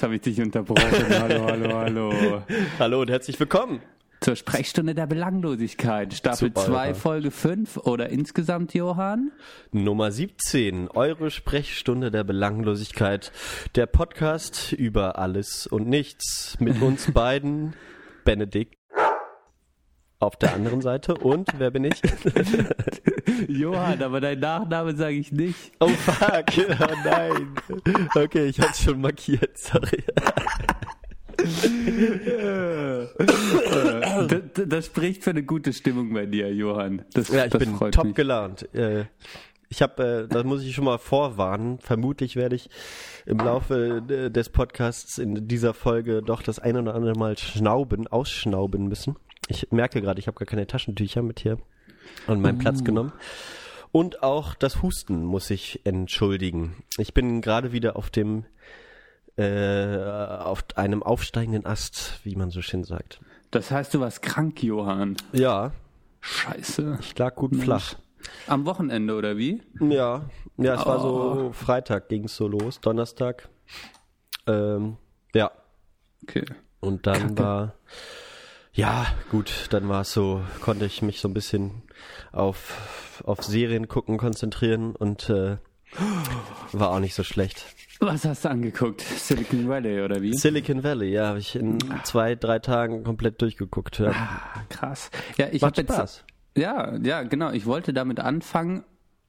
jetzt habe ich dich unterbrochen. hallo, hallo, hallo. Hallo und herzlich willkommen. Zur Sprechstunde der Belanglosigkeit. Staffel Super, 2, Johann. Folge 5 oder insgesamt, Johann? Nummer 17, eure Sprechstunde der Belanglosigkeit. Der Podcast über alles und nichts mit uns beiden, Benedikt. Auf der anderen Seite und wer bin ich? Johann, aber dein Nachname sage ich nicht. Oh fuck, oh nein. Okay, ich hab's schon markiert, sorry. Das, das spricht für eine gute Stimmung bei dir, Johann. Das, Ja, ich das bin top mich. gelaunt. Äh, Ich habe, äh, da muss ich schon mal vorwarnen. Vermutlich werde ich im Laufe äh, des Podcasts in dieser Folge doch das ein oder andere Mal schnauben, ausschnauben müssen. Ich merke gerade, ich habe gar keine Taschentücher mit hier an meinen Platz genommen. Und auch das Husten muss ich entschuldigen. Ich bin gerade wieder auf dem äh, auf einem aufsteigenden Ast, wie man so schön sagt. Das heißt, du warst krank, Johann. Ja, Scheiße. ich lag gut flach. Am Wochenende, oder wie? Ja, ja, es war Oh. so Freitag ging es so los, Donnerstag. Ähm, ja, Okay. und dann Kacke. war ja gut, dann war es so, konnte ich mich so ein bisschen auf auf Serien gucken konzentrieren und äh, war auch nicht so schlecht. Was hast du angeguckt? Silicon Valley, oder wie? Silicon Valley, ja, habe ich in zwei, drei Tagen komplett durchgeguckt. Ja. Ah, krass. Ja, ich Macht habe jetzt Spaß. Ja, ja, genau. Ich wollte damit anfangen,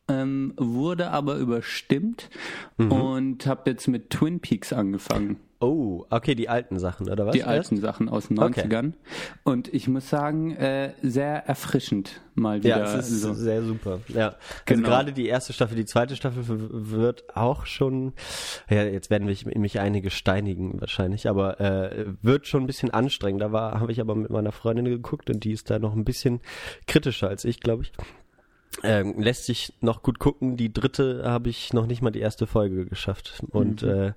ähm, wurde aber überstimmt Mhm. und habe jetzt mit Twin Peaks angefangen. Oh, okay, die alten Sachen, oder was? Die alten Sachen aus den Okay. 90ern. Und ich muss sagen, äh, sehr erfrischend mal wieder. Ja, es ist so. sehr super. Ja, also Genau. gerade die erste Staffel, die zweite Staffel wird auch schon, ja, jetzt werden mich, mich einige steinigen wahrscheinlich, aber äh, wird schon ein bisschen anstrengender. War, habe ich aber mit meiner Freundin geguckt und die ist da noch ein bisschen kritischer als ich, glaube ich. Ähm, lässt sich noch gut gucken. Die dritte habe ich noch nicht mal die erste Folge geschafft. Und äh,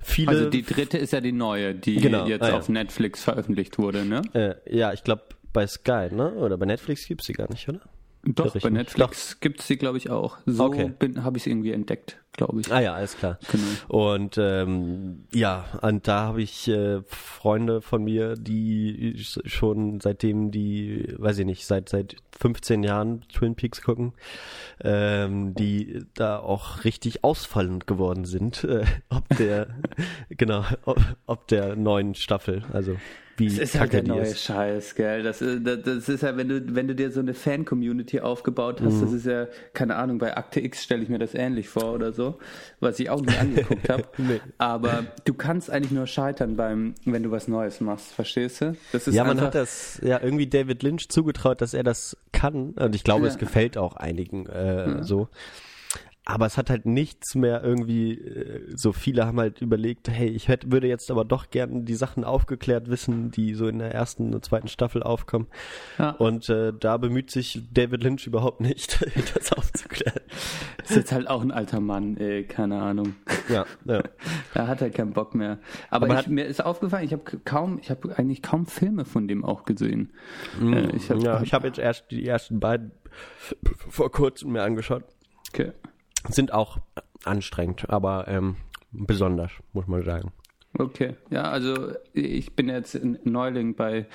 viele. also die dritte ist ja die neue, die Genau, jetzt ah, ja. auf Netflix veröffentlicht wurde, ne? äh, ja, ich glaube bei Sky, ne? Oder bei Netflix gibt's sie gar nicht, oder? Doch, bei? Netflix gibt's die, glaube ich, auch. So Okay. habe ich sie irgendwie entdeckt, glaube ich. Ah ja, alles klar. Genau. Und ähm, ja, und da habe ich äh, Freunde von mir, die sch- schon seitdem die, weiß ich nicht, seit seit 15 Jahren Twin Peaks gucken, ähm, die da auch richtig ausfallend geworden sind, äh, ob der genau, ob, ob der neuen Staffel, also wie Das ist halt der neue ist. Scheiß, gell? Das, ist- das, das ist ja, wenn du, wenn du dir so eine Fan-Community aufgebaut hast, Mhm. das ist ja, keine Ahnung, bei Akte X stelle ich mir das ähnlich vor oder so, was ich auch nie angeguckt habe. Nee. Aber du kannst eigentlich nur scheitern beim, wenn du was Neues machst, verstehst du? Das ist Ja, man hat das ja irgendwie David Lynch zugetraut, dass er das kann. Und ich glaube, Ja. es gefällt auch einigen äh, so. Aber es hat halt nichts mehr irgendwie, äh, so viele haben halt überlegt, hey, ich hätte, würde jetzt aber doch gern die Sachen aufgeklärt wissen, die so in der ersten und zweiten Staffel aufkommen. Ja. Und äh, da bemüht sich David Lynch überhaupt nicht, das aufzuklären. ist jetzt halt auch ein alter Mann, ey, keine Ahnung. Ja, ja. Da hat er keinen Bock mehr. Aber, Aber ich, hat- mir ist aufgefallen, ich habe kaum, ich habe eigentlich kaum Filme von dem auch gesehen. Äh, ich habe Mm, ja, ich habe jetzt erst die ersten beiden vor kurzem mir angeschaut. okay. Sind auch anstrengend, aber ähm, besonders, muss man sagen. Okay, ja, also ich bin jetzt ein Neuling bei,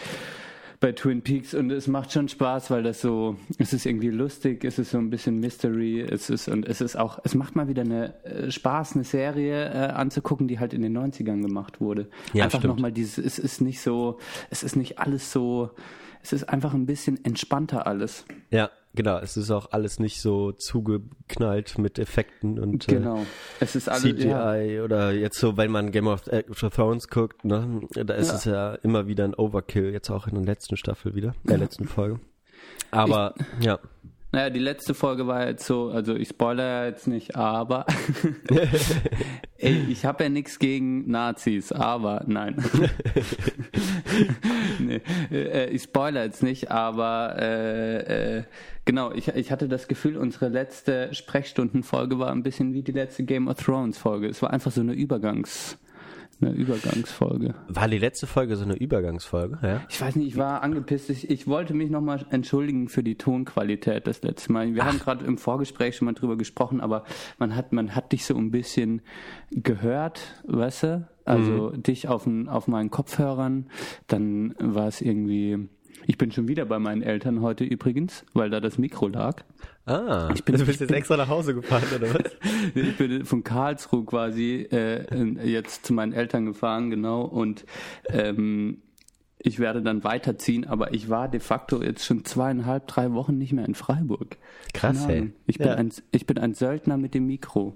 bei Twin Peaks und es macht schon Spaß, weil das so, es ist irgendwie lustig, es ist so ein bisschen Mystery, es ist und es ist auch, es macht mal wieder eine äh, Spaß, eine Serie äh, anzugucken, die halt in den 90ern gemacht wurde. Ja, einfach nochmal dieses, es ist nicht so, es ist nicht alles so, es ist einfach ein bisschen entspannter alles. Ja, genau. Es ist auch alles nicht so zugeknallt mit Effekten und Genau. Es ist äh, alles, CGI ja, oder jetzt so, wenn man Game of äh, Thrones guckt, ne, da ist Ja. es ja immer wieder ein Overkill, jetzt auch in der letzten Staffel wieder, der letzten Folge. Aber ja, Naja, die letzte Folge war jetzt so, also ich spoiler ja jetzt nicht, aber Ey, ich habe ja nichts gegen Nazis, aber nein. nee, äh, ich spoiler jetzt nicht, aber äh, äh, genau, ich, ich hatte das Gefühl, unsere letzte Sprechstundenfolge war ein bisschen wie die letzte Game of Thrones Folge. Es war einfach so eine Übergangs Eine Übergangsfolge. War die letzte Folge so eine Übergangsfolge? Ja. Ich weiß nicht, ich war angepisst. Ich, ich wollte mich nochmal entschuldigen für die Tonqualität das letzte Mal. Wir haben gerade im Vorgespräch schon mal drüber gesprochen, aber man hat, man hat dich so ein bisschen gehört, weißt du? Also dich auf, den- auf meinen Kopfhörern. Dann war es irgendwie. Ich bin schon wieder bei meinen Eltern heute übrigens, weil da das Mikro lag. Ah, Ich bin- also bist ich jetzt bin- extra nach Hause gefahren, oder was? Ich bin von Karlsruhe quasi äh, jetzt zu meinen Eltern gefahren, genau. Und ähm, ich werde dann weiterziehen, aber ich war de facto jetzt schon zweieinhalb, drei Wochen nicht mehr in Freiburg. Krass, ey. Ich bin, Ja. ein, ich bin ein Söldner mit dem Mikro.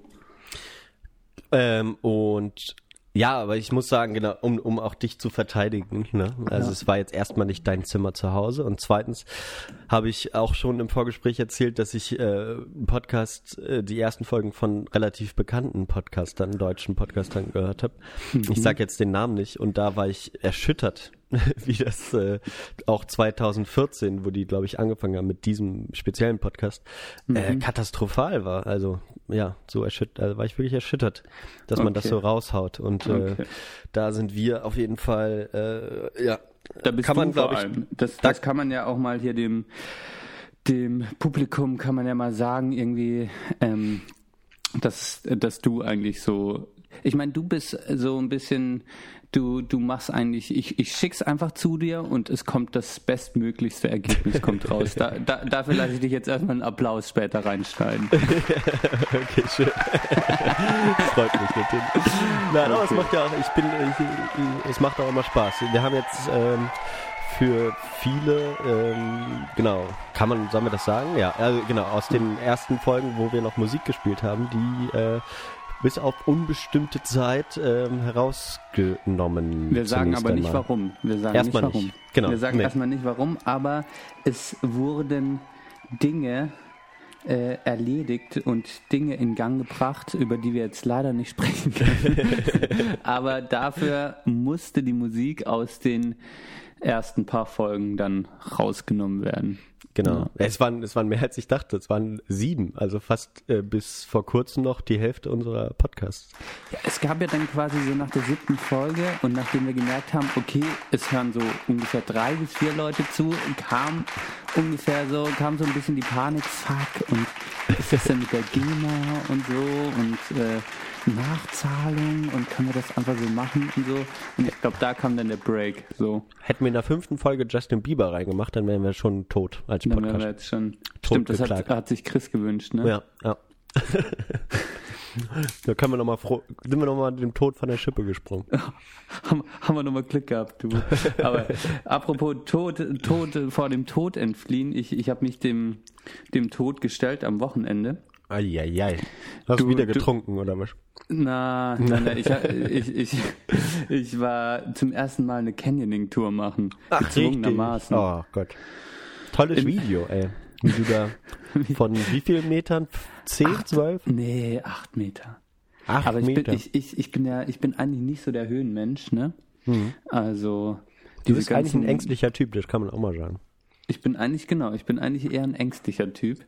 Ähm, und ja, aber ich muss sagen, genau, um, um auch dich zu verteidigen, ne? Also es war jetzt erstmal nicht dein Zimmer zu Hause. Und zweitens habe ich auch schon im Vorgespräch erzählt, dass ich äh, einen Podcast, äh, die ersten Folgen von relativ bekannten Podcastern, deutschen Podcastern gehört habe. Ich sage jetzt den Namen nicht. Und da war ich erschüttert, wie das äh, auch 2014, wo die, glaube ich, angefangen haben mit diesem speziellen Podcast, äh, katastrophal war. Also ja, so erschüttert, also war ich wirklich erschüttert, dass man das Okay. so raushaut. Und äh, Okay. da sind wir auf jeden Fall, äh, ja, Da bist kann du man, glaube ich, allem. Das, da- das kann man ja auch mal hier dem, dem Publikum kann man ja mal sagen, irgendwie, ähm, dass, dass du eigentlich so. Ich meine, du bist so ein bisschen, du, du machst eigentlich, ich, ich schick's einfach zu dir und es kommt das bestmöglichste Ergebnis kommt raus. Da, da, dafür lasse ich dich jetzt erstmal einen Applaus später reinschneiden. Okay, schön. Freut mich natürlich. Nein, aber es Okay. macht ja auch, ich bin, ich, es macht auch immer Spaß. Wir haben jetzt ähm, für viele, ähm, genau, kann man, sollen wir das sagen? Ja, also genau, aus den ersten Folgen, wo wir noch Musik gespielt haben, die äh, bis auf unbestimmte Zeit ähm, herausgenommen. Wir sagen aber nicht einmal. warum. Wir sagen Erstmal nicht warum. nicht. Genau. Wir sagen Nee. erstmal nicht warum, aber es wurden Dinge äh, erledigt und Dinge in Gang gebracht, über die wir jetzt leider nicht sprechen können. aber dafür musste die Musik aus den ersten paar Folgen dann rausgenommen werden. Genau. Ja. Es, waren, es waren mehr als ich dachte. Es waren sieben. Also fast äh, bis vor kurzem noch die Hälfte unserer Podcasts. Ja, es gab ja dann quasi so nach der siebten Folge und nachdem wir gemerkt haben, okay, es hören so ungefähr drei bis vier Leute zu, kam ungefähr so, kam so ein bisschen die Panik, fuck, und was ist das denn mit der GEMA und so und äh, Nachzahlung und können wir das einfach so machen und so. Und ich glaube, da kam dann der Break, so. Hätten wir in der fünften Folge Justin Bieber reingemacht, dann wären wir schon tot als Dann wären wir Podcast. jetzt schon. Stimmt, das hat, hat sich Chris gewünscht, ne? Ja, ja. da können wir noch mal froh, sind wir noch mal dem Tod von der Schippe gesprungen. haben, haben wir nochmal Glück gehabt, du. Aber apropos Tod, Tod vor dem Tod entfliehen, ich, ich habe mich dem, dem Tod gestellt am Wochenende. Eieiei. Hast du Du- wieder du- getrunken oder was? Na, nein, nein, ich, ich, ich, ich war zum ersten Mal eine Canyoning-Tour machen. gezwungenermaßen. Oh Gott. Tolles In- Video, ey. Wie du da von wie vielen Metern? Zehn, zwölf? Nee, acht Meter. Acht Aber ich bin, Meter. ich, ich, ich bin ja, ich bin eigentlich nicht so der Höhenmensch, ne? Also. du bist eigentlich ein ängstlicher Typ, das kann man auch mal sagen. Ich bin eigentlich, genau, ich bin eigentlich eher ein ängstlicher Typ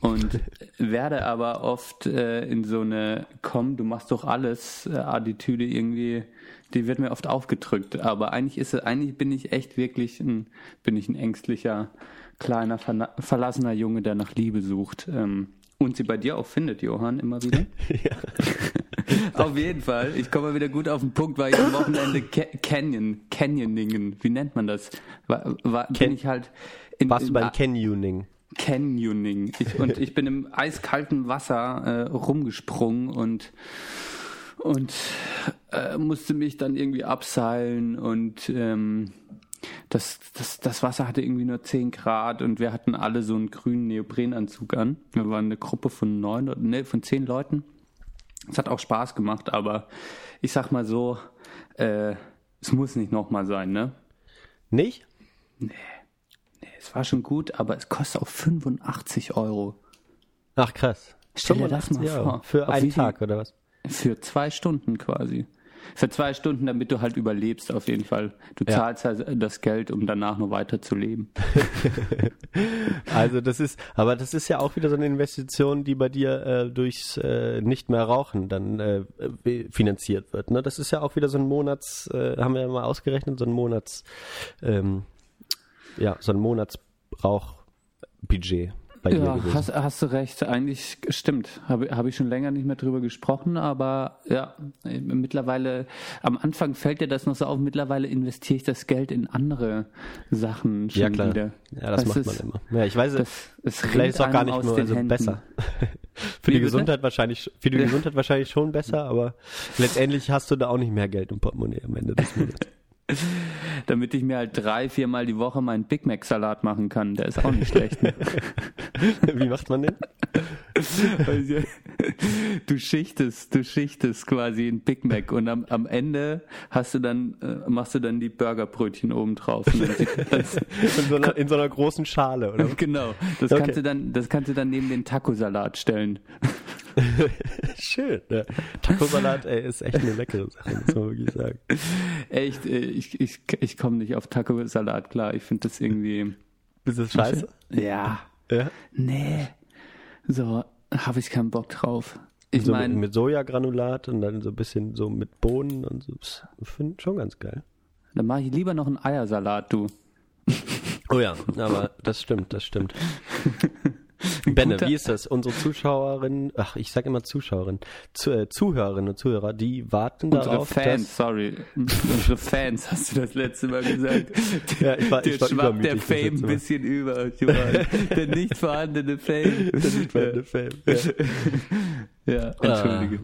und werde aber oft äh, in so eine, komm, du machst doch alles, äh, Attitüde irgendwie, die wird mir oft aufgedrückt. Aber eigentlich ist es, eigentlich bin ich echt wirklich ein, bin ich ein ängstlicher, kleiner, verlassener Junge, der nach Liebe sucht. Ähm, und sie bei dir auch findet, Johann, immer wieder. auf jeden Fall. Ich komme mal wieder gut auf den Punkt, weil ich am Wochenende Ca- Canyon, Canyoningen, wie nennt man das? War, war, bin ich halt in, Warst du in beim Canyoning? Canyoning. Ich, und ich bin im eiskalten Wasser äh, rumgesprungen und und äh, musste mich dann irgendwie abseilen und ähm, das, das, das Wasser hatte irgendwie nur 10 Grad und wir hatten alle so einen grünen Neoprenanzug an. Wir waren eine Gruppe von neun, oder- nee, von zehn Leuten. Es hat auch Spaß gemacht, aber ich sag mal so, äh, es muss nicht nochmal sein, ne? Nicht? Es war schon gut, aber es kostet auch 85 Euro. Ach krass. Stell dir das mal 85 Euro. vor. Für Auf einen Tag oder was? Für zwei Stunden quasi. Für zwei Stunden, damit du halt überlebst, auf jeden Fall. Du Ja. zahlst halt das Geld, um danach noch weiter zu leben. Also das ist, aber das ist ja auch wieder so eine Investition, die bei dir äh, durchs äh, nicht mehr rauchen dann äh, äh, finanziert wird. Ne? Das ist ja auch wieder so ein Monats, äh, haben wir ja mal ausgerechnet, so ein Monats, ähm, ja, so ein Monatsrauchbudget bei dir Ja, gewesen. hast, hast du recht. Eigentlich stimmt. Habe hab ich schon länger nicht mehr drüber gesprochen, aber ja, mittlerweile, am Anfang fällt dir das noch so auf, mittlerweile investiere ich das Geld in andere Sachen schon ja klar, wieder. ja, das, macht ist, man immer. Ja, ich weiß, Das, es vielleicht ist es auch gar nicht nur also Händen. besser. für Wie die bitte? Gesundheit wahrscheinlich, für die. Gesundheit wahrscheinlich schon besser, aber letztendlich hast du da auch nicht mehr Geld im Portemonnaie am Ende des Monats. Damit ich mir halt drei, viermal die Woche meinen Big Mac Salat machen kann. Der ist auch nicht schlecht. Ne? Wie macht man den? Du schichtest, du schichtest quasi ein Big Mac und am, am Ende hast du dann, äh, machst du dann die Burgerbrötchen oben drauf. In so einer, in so einer großen Schale, oder? genau. Das Okay. kannst du dann, das kannst du dann neben den Taco-Salat stellen. Schön. Ja. Taco-Salat, ey, ist echt eine leckere Sache, muss man wirklich sagen. Echt, äh, ich, ich, ich komme nicht auf Taco-Salat klar. Ich finde das irgendwie, Ist das scheiße? ja, Ja. nee. So, habe ich keinen Bock drauf. Ich so meine, mit, mit Sojagranulat und dann so ein bisschen so mit Bohnen und so. Ich finde schon ganz geil. dann mache ich lieber noch einen Eiersalat, du. Oh ja, aber das stimmt, das stimmt. Benne, guter- wie ist das? Unsere Zuschauerinnen, ach, ich sag immer Zuschauerinnen, zu, äh, Zuhörerinnen und Zuhörer, die warten Unsere darauf, Fans, sorry. Unsere Fans, hast du das letzte Mal gesagt. Ja, ich war- Der ich war schwappt der Fame ein bisschen über. Der nicht vorhandene Fame. dass... Ja. Ja, entschuldige.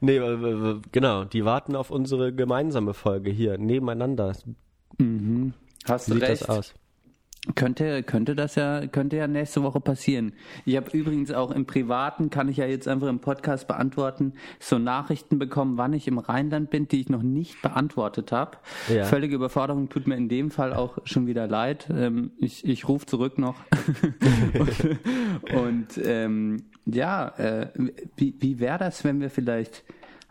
Nee, äh, äh, genau, die warten auf unsere gemeinsame Folge hier, nebeneinander. Mhm. Hast Wie du sieht recht. das aus? Könnte, könnte das ja, könnte ja nächste Woche passieren. Ich habe übrigens auch im Privaten, kann ich ja jetzt einfach im Podcast beantworten, so Nachrichten bekommen, wann ich im Rheinland bin, die ich noch nicht beantwortet habe. Ja. Völlige Überforderung tut mir in dem Fall auch schon wieder leid. Ähm, ich ich rufe zurück noch. und und ähm, ja, äh, wie, wie wäre das, wenn wir vielleicht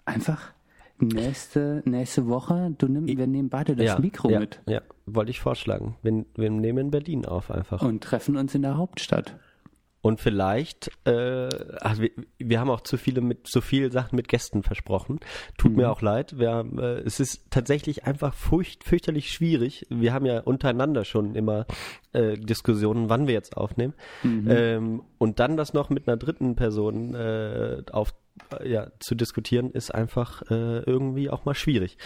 einfach nächste, nächste Woche, du nimm, wir nehmen beide das ja, Mikro ja, mit Ja, wollte ich vorschlagen. Wir, wir nehmen in Berlin auf einfach. und treffen uns in der Hauptstadt. Und vielleicht, äh, ach, wir, wir haben auch zu viele mit zu viele Sachen mit Gästen versprochen. Tut Mhm. mir auch leid. Wir haben, äh, es ist tatsächlich einfach furcht, fürchterlich schwierig. Wir haben ja untereinander schon immer äh, Diskussionen, wann wir jetzt aufnehmen. Mhm. Ähm, und dann das noch mit einer dritten Person äh, auf ja, zu diskutieren, ist einfach äh, irgendwie auch mal schwierig.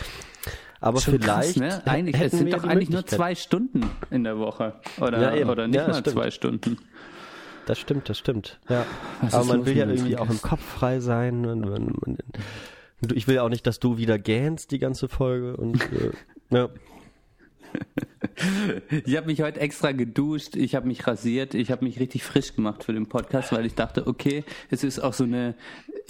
Aber Schon vielleicht krass, ne? Eigentlich, es sind doch eigentlich nur zwei Stunden in der Woche. Oder, Ja, eben. oder nicht Ja, mal stimmt. zwei Stunden. Das stimmt, das stimmt. Ja. Was Aber man will ja irgendwie auch im? Kopf frei sein. Und, und, und ich will ja auch nicht, dass du wieder gähnst die ganze Folge. Und äh, ja. Ich habe mich heute extra geduscht, ich habe mich rasiert, ich habe mich richtig frisch gemacht für den Podcast, weil ich dachte, okay, es ist auch so eine,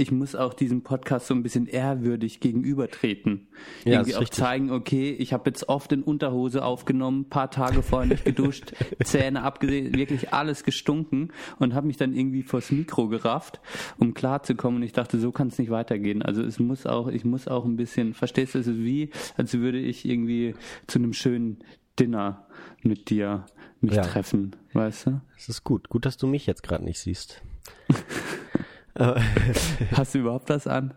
ich muss auch diesem Podcast so ein bisschen ehrwürdig gegenübertreten. Ja, Irgendwie auch richtig. zeigen, okay, ich habe jetzt oft in Unterhose aufgenommen, paar Tage vorher nicht geduscht, Zähne abgesehen, wirklich alles gestunken und habe mich dann irgendwie vors Mikro gerafft, um klarzukommen. Und ich dachte, so kann es nicht weitergehen. Also es muss auch, ich muss auch ein bisschen, verstehst du, es ist wie, als würde ich irgendwie zu einem schönen Dinner mit dir mich Ja. treffen, weißt du? Es ist gut. Gut, dass du mich jetzt gerade nicht siehst. Hast du überhaupt was an?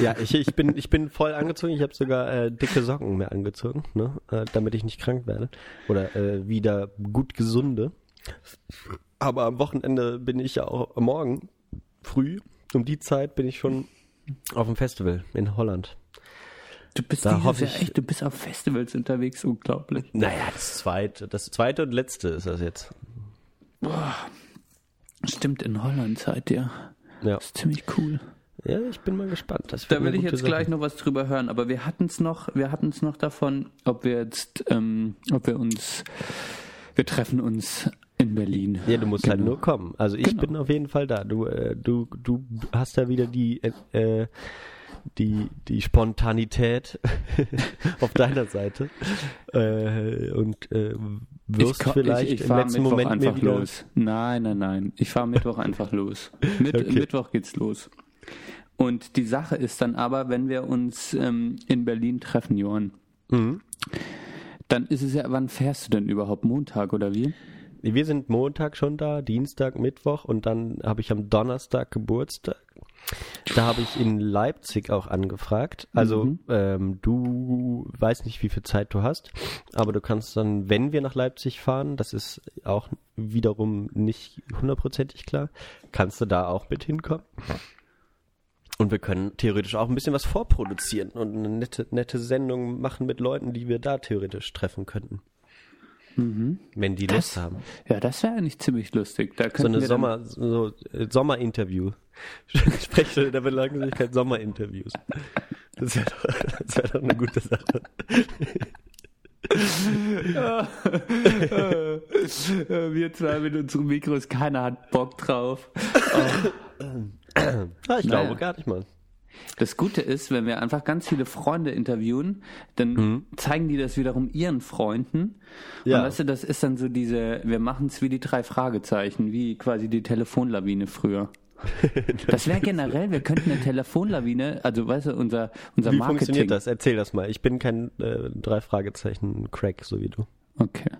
Ja, ich, ich, bin, ich bin voll angezogen. Ich habe sogar äh, dicke Socken mehr angezogen, ne? äh, damit ich nicht krank werde. Oder äh, wieder gut gesunde. Aber am Wochenende bin ich ja auch morgen früh, um die Zeit bin ich schon auf dem Festival in Holland. Du bist Da hoffe ich- echt, du bist auf Festivals unterwegs, unglaublich. Naja, das zweite, das zweite und letzte ist das jetzt. Stimmt, in Holland seid ihr. Ja, Das ist ziemlich cool. ja ich bin mal gespannt. Das Da will ich jetzt Sache. gleich noch was drüber hören, aber wir hatten es noch, wir hatten es noch davon, ob wir jetzt, ähm, ob wir uns, wir treffen uns in Berlin. Ja, du musst halt Genau. nur kommen. Also ich Genau. bin auf jeden Fall da. Du, äh, du, du hast da wieder die, äh, die, die Spontanität auf deiner Seite äh, und äh, wirst ko- vielleicht ich, ich im letzten Mittwoch Moment einfach los. Nein, nein, nein. Ich fahre Mittwoch einfach los. Mit, Okay. Mittwoch geht's los. Und die Sache ist dann aber, wenn wir uns ähm, in Berlin treffen, Johann, Mhm. dann ist es ja, wann fährst du denn überhaupt? Montag oder wie? Wir sind Montag schon da, Dienstag, Mittwoch und dann habe ich am Donnerstag Geburtstag. Da habe ich in Leipzig auch angefragt. Also ähm, du weißt nicht, wie viel Zeit du hast, aber du kannst dann, wenn wir nach Leipzig fahren, das ist auch wiederum nicht hundertprozentig klar, kannst du da auch mit hinkommen. Und wir können theoretisch auch ein bisschen was vorproduzieren und eine nette, nette Sendung machen mit Leuten, die wir da theoretisch treffen könnten. Wenn die Lust haben. Ja, das wäre eigentlich ziemlich lustig. Da So eine wir Sommer, so, äh, Sommerinterview. Spreche der Belanglosigkeit Sommerinterviews. Das wäre doch, das wär doch eine gute Sache. Wir zwei mit unseren Mikros, keiner hat Bock drauf. Ah, ich Naja. glaube gar nicht mal. Das Gute ist, wenn wir einfach ganz viele Freunde interviewen, dann zeigen die das wiederum ihren Freunden. Ja. Und weißt du, das ist dann so diese, wir machen es wie die drei Fragezeichen, wie quasi die Telefonlawine früher. Das wäre generell, wir könnten eine Telefonlawine, also weißt du, unser, unser Wie Marketing. funktioniert das? Erzähl das mal. Ich bin kein äh, drei Fragezeichen Crack, so wie du. Okay.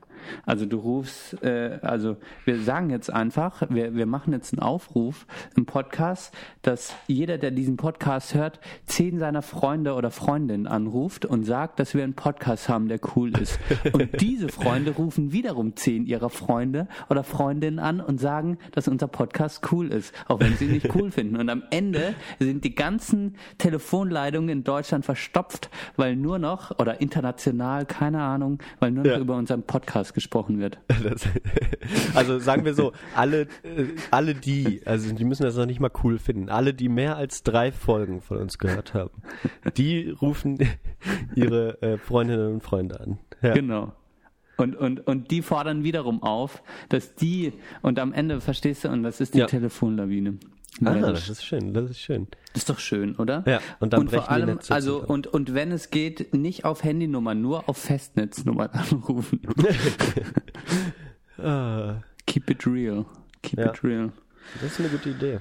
Also du rufst, äh, also wir sagen jetzt einfach, wir, wir machen jetzt einen Aufruf im Podcast, dass jeder, der diesen Podcast hört, zehn seiner Freunde oder Freundinnen anruft und sagt, dass wir einen Podcast haben, der cool ist. Und diese Freunde rufen wiederum zehn ihrer Freunde oder Freundinnen an und sagen, dass unser Podcast cool ist, auch wenn sie ihn nicht cool finden. Und am Ende sind die ganzen Telefonleitungen in Deutschland verstopft, weil nur noch, oder international, keine Ahnung, weil nur noch Ja. über unseren Podcast gesprochen wird. Das, also sagen wir so, alle, äh, alle die, also die müssen das noch nicht mal cool finden, alle, die mehr als drei Folgen von uns gehört haben, die rufen ihre äh, Freundinnen und Freunde an. Ja. Genau. Und, und, und die fordern wiederum auf, dass die, und am Ende, verstehst du, und das ist die Ja. Telefonlawine. Ah, Ja, das ist schön, das ist schön. Das ist doch schön, oder? Ja, und dann und vor brechen die allem, Netze also zusammen. und und wenn es geht, nicht auf Handynummer, nur auf Festnetznummer anrufen. Ah, Keep it real. Keep Ja. it real. das ist eine gute Idee.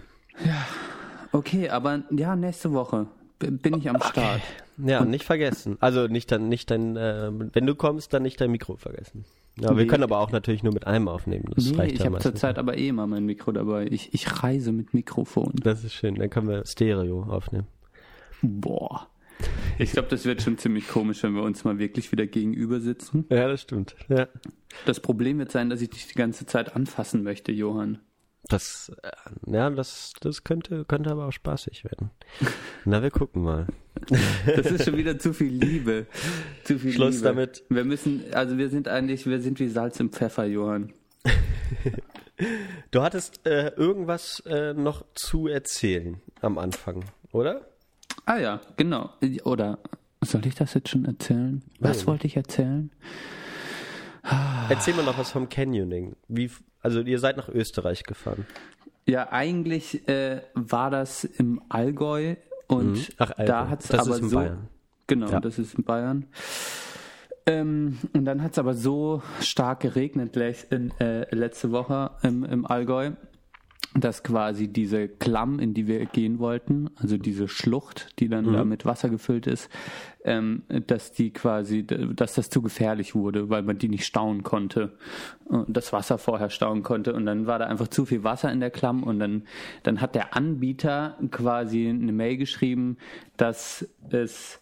Okay, aber ja, nächste Woche bin ich am Start. Ja, und nicht vergessen. Also nicht dann, nicht dein, äh, wenn du kommst, dann nicht dein Mikro vergessen. Ja, wir Nee. können aber auch natürlich nur mit einem aufnehmen. Das Nee, reicht ich ja habe zurzeit aber eh immer mein Mikro dabei. Ich, ich reise mit Mikrofon. Das ist schön, dann können wir Stereo aufnehmen. Boah. Ich glaube, das wird schon ziemlich komisch, wenn wir uns mal wirklich wieder gegenüber sitzen. Ja, das stimmt. Ja. Das Problem wird sein, dass ich dich die ganze Zeit anfassen möchte, Johann. Das, äh, ja, das, das könnte, könnte aber auch spaßig werden. Na, wir gucken mal. Das ist schon wieder zu viel Liebe. Zu viel Schluss Liebe. damit. Wir müssen, also wir sind eigentlich, wir sind wie Salz im Pfeffer, Johann. Du hattest äh, irgendwas äh, noch zu erzählen am Anfang, oder? Ah ja, genau. Oder soll ich das jetzt schon erzählen? Was Nein. wollte ich erzählen? Erzähl mal noch was vom Canyoning. Wie, also ihr seid nach Österreich gefahren. Ja, eigentlich äh, war das im Allgäu und Mhm. Ach, Allgäu. da hat es aber ist in so. Bayern. Genau, Ja. das ist in Bayern. Ähm, und dann hat es aber so stark geregnet äh, letzte Woche im, im Allgäu, dass quasi diese Klamm, in die wir gehen wollten, also diese Schlucht, die dann Mhm. da mit Wasser gefüllt ist, ähm, dass die quasi, dass das zu gefährlich wurde, weil man die nicht stauen konnte. Und das Wasser vorher stauen konnte. Und dann war da einfach zu viel Wasser in der Klamm. Und dann, dann hat der Anbieter quasi eine Mail geschrieben, dass es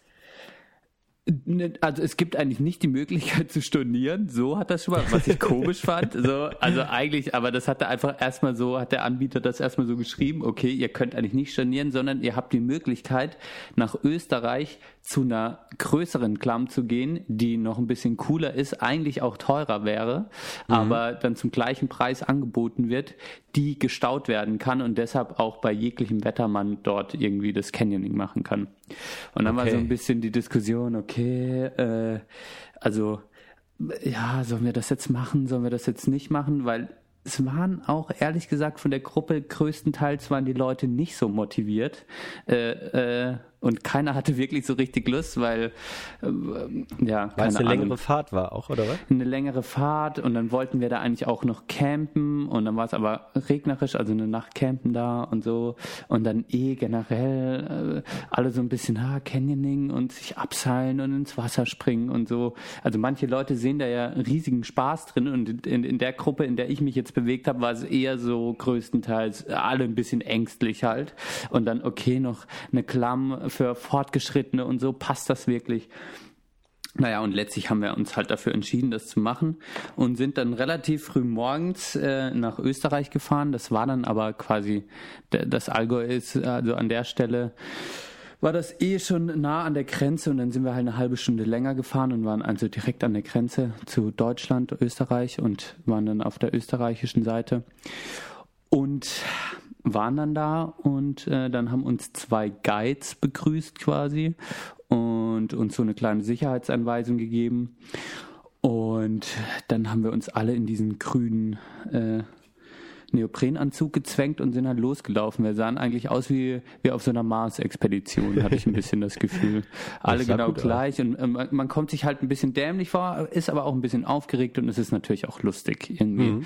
also es gibt eigentlich nicht die Möglichkeit zu stornieren, so hat das schon mal, was ich komisch fand. So, also eigentlich, aber das hat er einfach erstmal so, hat der Anbieter das erstmal so geschrieben, okay, ihr könnt eigentlich nicht stornieren, sondern ihr habt die Möglichkeit, nach Österreich zu einer größeren Klamm zu gehen, die noch ein bisschen cooler ist, eigentlich auch teurer wäre, aber dann zum gleichen Preis angeboten wird, die gestaut werden kann und deshalb auch bei jeglichem Wetter man dort irgendwie das Canyoning machen kann. Und dann war Okay. so ein bisschen die Diskussion, okay, äh, also ja, sollen wir das jetzt machen, sollen wir das jetzt nicht machen, weil es waren auch ehrlich gesagt von der Gruppe größtenteils waren die Leute nicht so motiviert. Äh, äh, und keiner hatte wirklich so richtig Lust, weil äh, ja, Weil es eine Ahnung. längere Fahrt war auch, oder was? eine längere Fahrt und dann wollten wir da eigentlich auch noch campen und dann war es aber regnerisch, also eine Nacht campen da und so und dann eh generell äh, alle so ein bisschen ha, Canyoning und sich abseilen und ins Wasser springen und so. Also manche Leute sehen da ja riesigen Spaß drin und in, in der Gruppe, in der ich mich jetzt bewegt habe, war es eher so größtenteils alle ein bisschen ängstlich halt und dann okay noch eine Klamm für Fortgeschrittene und so passt das wirklich. Naja, und letztlich haben wir uns halt dafür entschieden, das zu machen und sind dann relativ früh morgens äh, nach Österreich gefahren. Das war dann aber quasi, das Allgäu ist also an der Stelle, war das eh schon nah an der Grenze und dann sind wir halt eine halbe Stunde länger gefahren und waren also direkt an der Grenze zu Deutschland, Österreich und waren dann auf der österreichischen Seite und waren dann da und äh, dann haben uns zwei Guides begrüßt quasi und uns so eine kleine Sicherheitsanweisung gegeben. Und dann haben wir uns alle in diesen grünen äh, Neoprenanzug gezwängt und sind halt losgelaufen. Wir sahen eigentlich aus wie, wie auf so einer Mars-Expedition, hatte ich ein bisschen das Gefühl. Alle sah genau gut aus. gleich und ähm, man, man kommt sich halt ein bisschen dämlich vor, ist aber auch ein bisschen aufgeregt und es ist natürlich auch lustig irgendwie.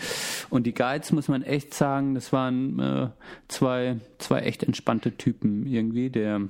Und die Guides, muss man echt sagen, das waren äh, zwei, zwei echt entspannte Typen irgendwie. Der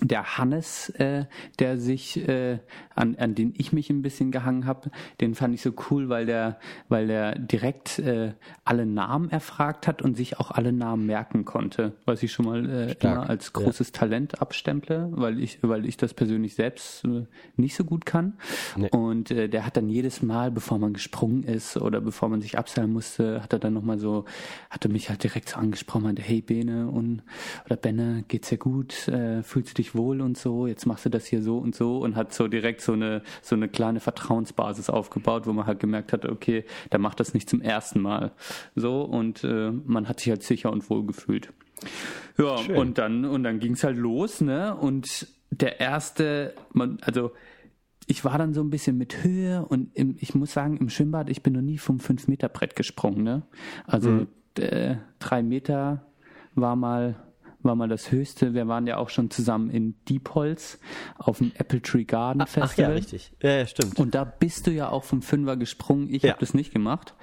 der Hannes, äh, der sich äh, an, an den ich mich ein bisschen gehangen habe, den fand ich so cool, weil der, weil der direkt äh, alle Namen erfragt hat und sich auch alle Namen merken konnte, was ich schon mal äh, Stark, immer als ja. großes Talent abstemple, weil ich, weil ich das persönlich selbst äh, nicht so gut kann. Nee. Und äh, der hat dann jedes Mal, bevor man gesprungen ist oder bevor man sich abseilen musste, hat er dann nochmal so, hatte mich halt direkt so angesprochen, meinte, hey Bene und oder Benne, geht's dir gut? Äh, fühlst du dich wohl und so? Jetzt machst du das hier so und so und hat so direkt so eine so eine kleine Vertrauensbasis aufgebaut, wo man halt gemerkt hat, okay, der macht das nicht zum ersten Mal. So und äh, man hat sich halt sicher und wohl gefühlt. Ja, Schön. und dann und dann ging's halt los, ne? Und der erste, man, also ich war dann so ein bisschen mit Höhe und im, ich muss sagen, im Schwimmbad, ich bin noch nie vom 5-Meter-Brett gesprungen. Ne? Also äh, drei Meter war mal, war mal das Höchste. Wir waren ja auch schon zusammen in Diepholz auf dem Apple Tree Garden Ach ja, Festival. richtig. Ja, ja stimmt. Und da bist du ja auch vom Fünfer gesprungen. Ich Ja. habe das nicht gemacht.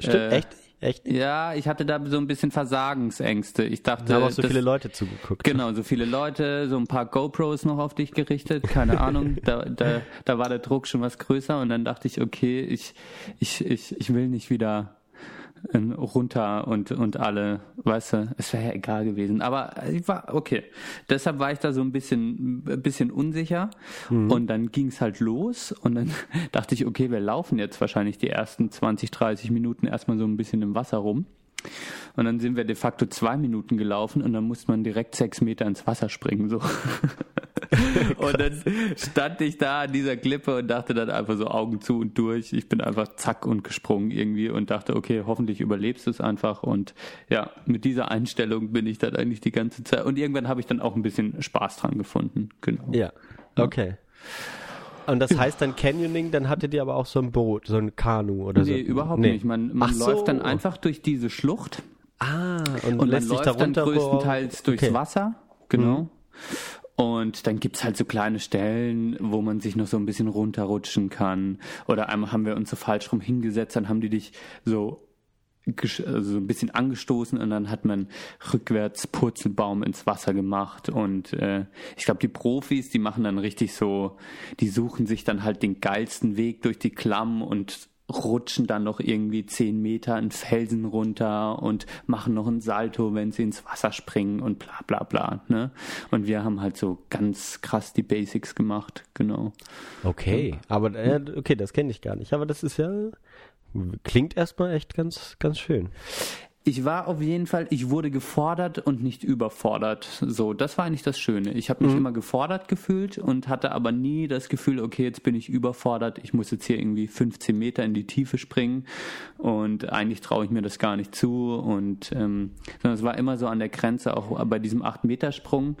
Stimmt, äh, echt? Echt? Ja, ich hatte da so ein bisschen Versagensängste. Ich dachte, Da haben auch so das- viele Leute zugeguckt. Genau, so viele Leute, so ein paar GoPros noch auf dich gerichtet, keine Ahnung. Da, da, da war der Druck schon was größer und dann dachte ich, okay, ich, ich, ich, ich will nicht wieder runter und, und alle, weißt du, es wäre ja egal gewesen. Aber ich war, okay. Deshalb war ich da so ein bisschen, ein bisschen unsicher. Und dann ging es halt los und dann dachte ich, okay, wir laufen jetzt wahrscheinlich die ersten 20, 30 Minuten erstmal so ein bisschen im Wasser rum. Und dann sind wir de facto zwei Minuten gelaufen und dann musste man direkt sechs Meter ins Wasser springen. So. und dann stand ich da an dieser Klippe und dachte dann einfach so Augen zu und durch. Ich bin einfach zack und gesprungen irgendwie und dachte, okay, hoffentlich überlebst du es einfach. Und ja, mit dieser Einstellung bin ich dann eigentlich die ganze Zeit. Und irgendwann habe ich dann auch ein bisschen Spaß dran gefunden. Genau. Ja, okay. Und das heißt dann Canyoning, dann hattet ihr aber auch so ein Boot, so ein Kanu oder so. Nee, überhaupt Nee. nicht. Man, man so. läuft dann einfach durch diese Schlucht Ah, und, Und man lässt sich läuft da dann größtenteils durchs Okay. Mhm. Wasser, genau. Und dann gibt's halt so kleine Stellen, wo man sich noch so ein bisschen runterrutschen kann. Oder einmal haben wir uns so falsch rum hingesetzt, dann haben die dich so also so ein bisschen angestoßen und dann hat man rückwärts Purzelbaum ins Wasser gemacht und äh, ich glaube die Profis, die machen dann richtig so, die suchen sich dann halt den geilsten Weg durch die Klamm und rutschen dann noch irgendwie zehn Meter einen Felsen runter und machen noch einen Salto, wenn sie ins Wasser springen und bla bla bla. Ne? Und wir haben halt so ganz krass die Basics gemacht, genau. Okay, aber äh, okay, das kenne ich gar nicht. Aber das ist ja klingt erstmal echt ganz ganz schön. Ich war auf jeden Fall, ich wurde gefordert und nicht überfordert. So, das war eigentlich das Schöne. Ich habe mich immer gefordert gefühlt und hatte aber nie das Gefühl, okay, jetzt bin ich überfordert, ich muss jetzt hier irgendwie 15 Meter in die Tiefe springen. Und eigentlich traue ich mir das gar nicht zu. Und ähm, sondern es war immer so an der Grenze, auch bei diesem 8-Meter-Sprung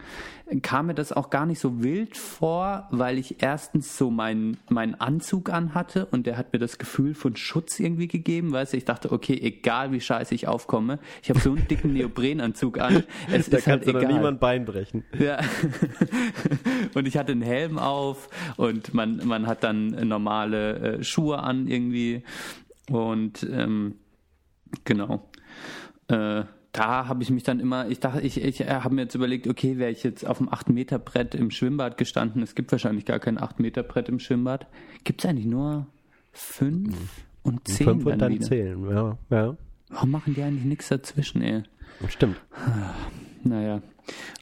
kam mir das auch gar nicht so wild vor, weil ich erstens so meinen meinen Anzug anhatte und der hat mir das Gefühl von Schutz irgendwie gegeben, weißt du, ich dachte, okay, egal wie scheiße ich aufkomme, rauskomme. Ich habe so einen dicken Neoprenanzug an. Es Da ist kannst halt du niemand Bein brechen. Ja. und ich hatte einen Helm auf und man, man hat dann normale äh, Schuhe an irgendwie. Und ähm, genau. Äh, da habe ich mich dann immer, ich dachte, ich, ich habe mir jetzt überlegt, okay, wäre ich jetzt auf dem 8-Meter-Brett im Schwimmbad gestanden, es gibt wahrscheinlich gar kein 8-Meter-Brett im Schwimmbad. Gibt es eigentlich nur 5 und 10 Fünf und dann dann wieder? zählen, ja. Ja, Warum machen die eigentlich nichts dazwischen, ey? stimmt. Naja.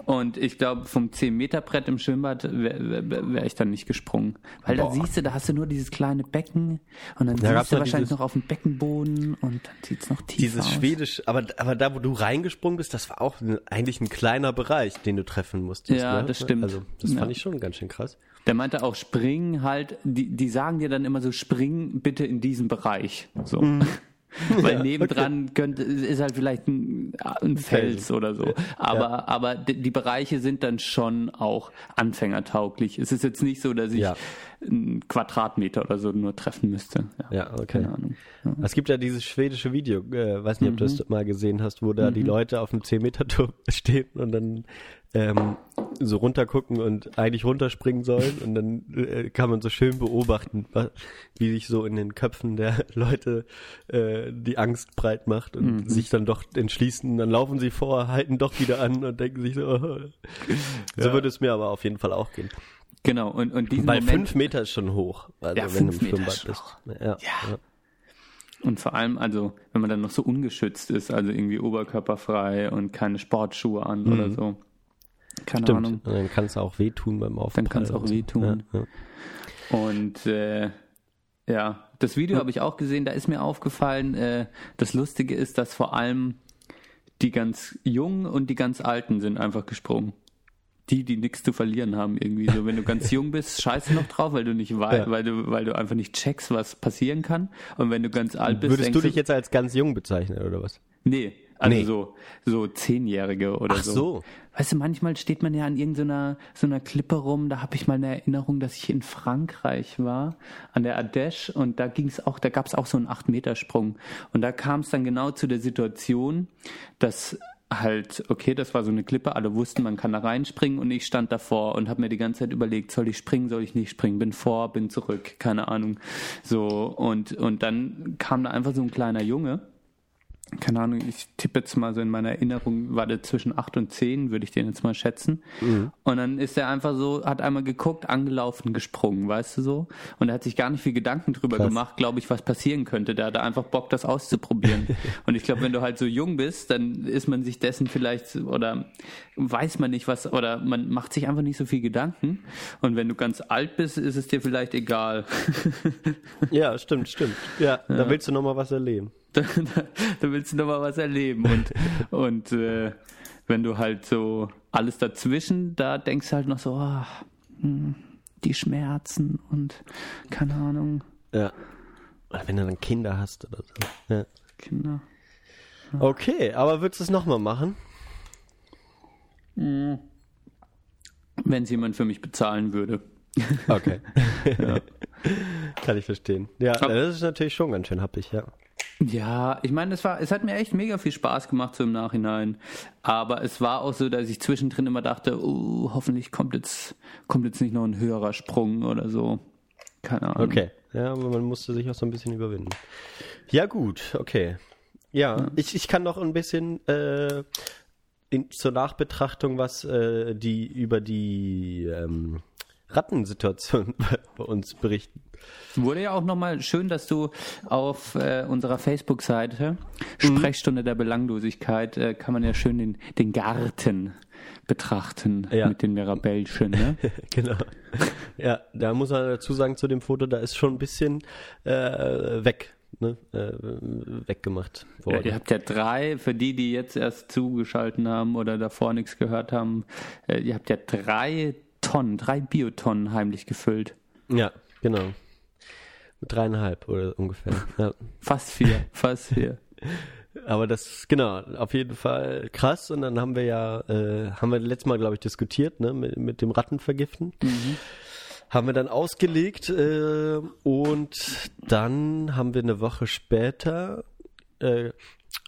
Und ich glaube, vom 10-Meter-Brett im Schwimmbad wäre wär, wär ich dann nicht gesprungen. Weil da Boah. siehst du, da hast du nur dieses kleine Becken und dann Da siehst du wahrscheinlich noch auf dem Beckenboden und dann sieht es noch tiefer Dieses aus. Schwedisch, aber, aber da, wo du reingesprungen bist, das war auch ein, eigentlich ein kleiner Bereich, den du treffen musstest. Ja, ne? das stimmt. Also, das Ja. fand ich schon ganz schön krass. Der meinte auch, springen halt, die, die sagen dir dann immer so, spring bitte in diesen Bereich. So. Weil Ja, nebendran könnte, ist halt vielleicht ein, ein Fels oder so. Aber, aber die, Bereiche sind dann schon auch anfängertauglich. Es ist jetzt nicht so, dass ich Ja. einen Quadratmeter oder so nur treffen müsste. Ja, okay. Keine Ahnung. Ja. Es gibt ja dieses schwedische Video, äh, weiß nicht, ob du Mhm. das mal gesehen hast, wo da die Leute auf dem 10-Meter-Turm stehen und dann ähm, so runtergucken und eigentlich runterspringen sollen und dann äh, kann man so schön beobachten, wie sich so in den Köpfen der Leute äh, die Angst breit macht und Mhm. sich dann doch entschließen, dann laufen sie vor, halten doch wieder an und denken sich so, oh. so würde es mir aber auf jeden Fall auch gehen. Genau, und, und diesen Weil Moment, fünf Meter ist schon hoch, also Ja, wenn du im fünf Meter Schwimmbad ist bist. Ja, ja. und vor allem, also, wenn man dann noch so ungeschützt ist, also irgendwie oberkörperfrei und keine Sportschuhe an oder so. Keine Stimmt. Ahnung. Und dann kann es auch wehtun beim Aufprall. Dann kann's auch und so. wehtun. Ja, ja. Und äh, ja, das Video habe ich auch gesehen, da ist mir aufgefallen, äh, das Lustige ist, dass vor allem die ganz Jungen und die ganz Alten sind einfach gesprungen. Die, die nichts zu verlieren haben, irgendwie so. Wenn du ganz jung bist, scheiße noch drauf, weil du nicht weißt, Ja. weil du, weil du einfach nicht checkst, was passieren kann. Und wenn du ganz alt bist, Würdest du dich jetzt als ganz jung bezeichnen, oder was? Nee, also Nee. so, so Zehnjährige oder Ach so. so. Weißt du, manchmal steht man ja an irgendeiner so einer Klippe rum. Da habe ich mal eine Erinnerung, dass ich in Frankreich war, an der Ardèche, und da ging's auch, da gab's auch so einen 8-Meter-Sprung. Und da kam es dann genau zu der Situation, dass halt, okay, das war so eine Klippe, alle wussten, man kann da reinspringen und ich stand davor und habe mir die ganze Zeit überlegt, soll ich springen, soll ich nicht springen, bin vor, bin zurück, keine Ahnung. So, und, und dann kam da einfach so ein kleiner Junge, keine Ahnung, ich tippe jetzt mal so in meiner Erinnerung, war der zwischen 8 und 10, würde ich den jetzt mal schätzen. Und dann ist er einfach so, hat einmal geguckt, angelaufen, gesprungen, weißt du so? Und er hat sich gar nicht viel Gedanken drüber Krass. gemacht, glaube ich, was passieren könnte. Der hatte einfach Bock, das auszuprobieren. und ich glaube, wenn du halt so jung bist, dann ist man sich dessen vielleicht oder weiß man nicht was oder man macht sich einfach nicht so viel Gedanken. Und wenn du ganz alt bist, ist es dir vielleicht egal. Ja, stimmt, stimmt. Ja, da willst du noch mal was erleben. da, da, willst du noch mal was erleben. Und, und äh, wenn du halt so alles dazwischen, da denkst du halt noch so, hm, die Schmerzen und keine Ahnung, Ja. Oder wenn du dann Kinder hast oder so. Ja. Kinder. Okay, aber würdest du es noch mal machen? Wenn es jemand für mich bezahlen würde. Okay. Kann ich verstehen. Ja, das ist natürlich schon ganz schön happig, ja. Ja, ich meine, es war, es hat mir echt mega viel Spaß gemacht so im Nachhinein. Aber es war auch so, dass ich zwischendrin immer dachte, oh, hoffentlich kommt jetzt, kommt jetzt nicht noch ein höherer Sprung oder so. Keine Ahnung. Okay. Ja, aber man musste sich auch so ein bisschen überwinden. Ja, gut, okay. Ja, Ich, ich kann noch ein bisschen äh, in, zur Nachbetrachtung was äh, die über die ähm, Rattensituation bei uns berichten. Wurde ja auch nochmal schön, dass du auf äh, unserer Facebook-Seite Mhm. Sprechstunde der Belanglosigkeit äh, kann man ja schön den, den Garten betrachten Ja. mit den Mirabellchen. Ne? genau. Ja, da muss man dazu sagen zu dem Foto, da ist schon ein bisschen äh, weg, ne? äh, weggemacht Ja, worden. ihr habt ja drei, für die, die jetzt erst zugeschalten haben oder davor nichts gehört haben, äh, ihr habt ja drei Tonnen, drei Biotonnen heimlich gefüllt. Ja, genau. Mit dreieinhalb oder ungefähr. Ja. Fast vier, fast vier. Aber das, genau, auf jeden Fall krass. Und dann haben wir ja, äh, haben wir letztes Mal, glaube ich, diskutiert, ne, mit, mit dem Rattenvergiften. Haben wir dann ausgelegt äh, und dann haben wir eine Woche später äh,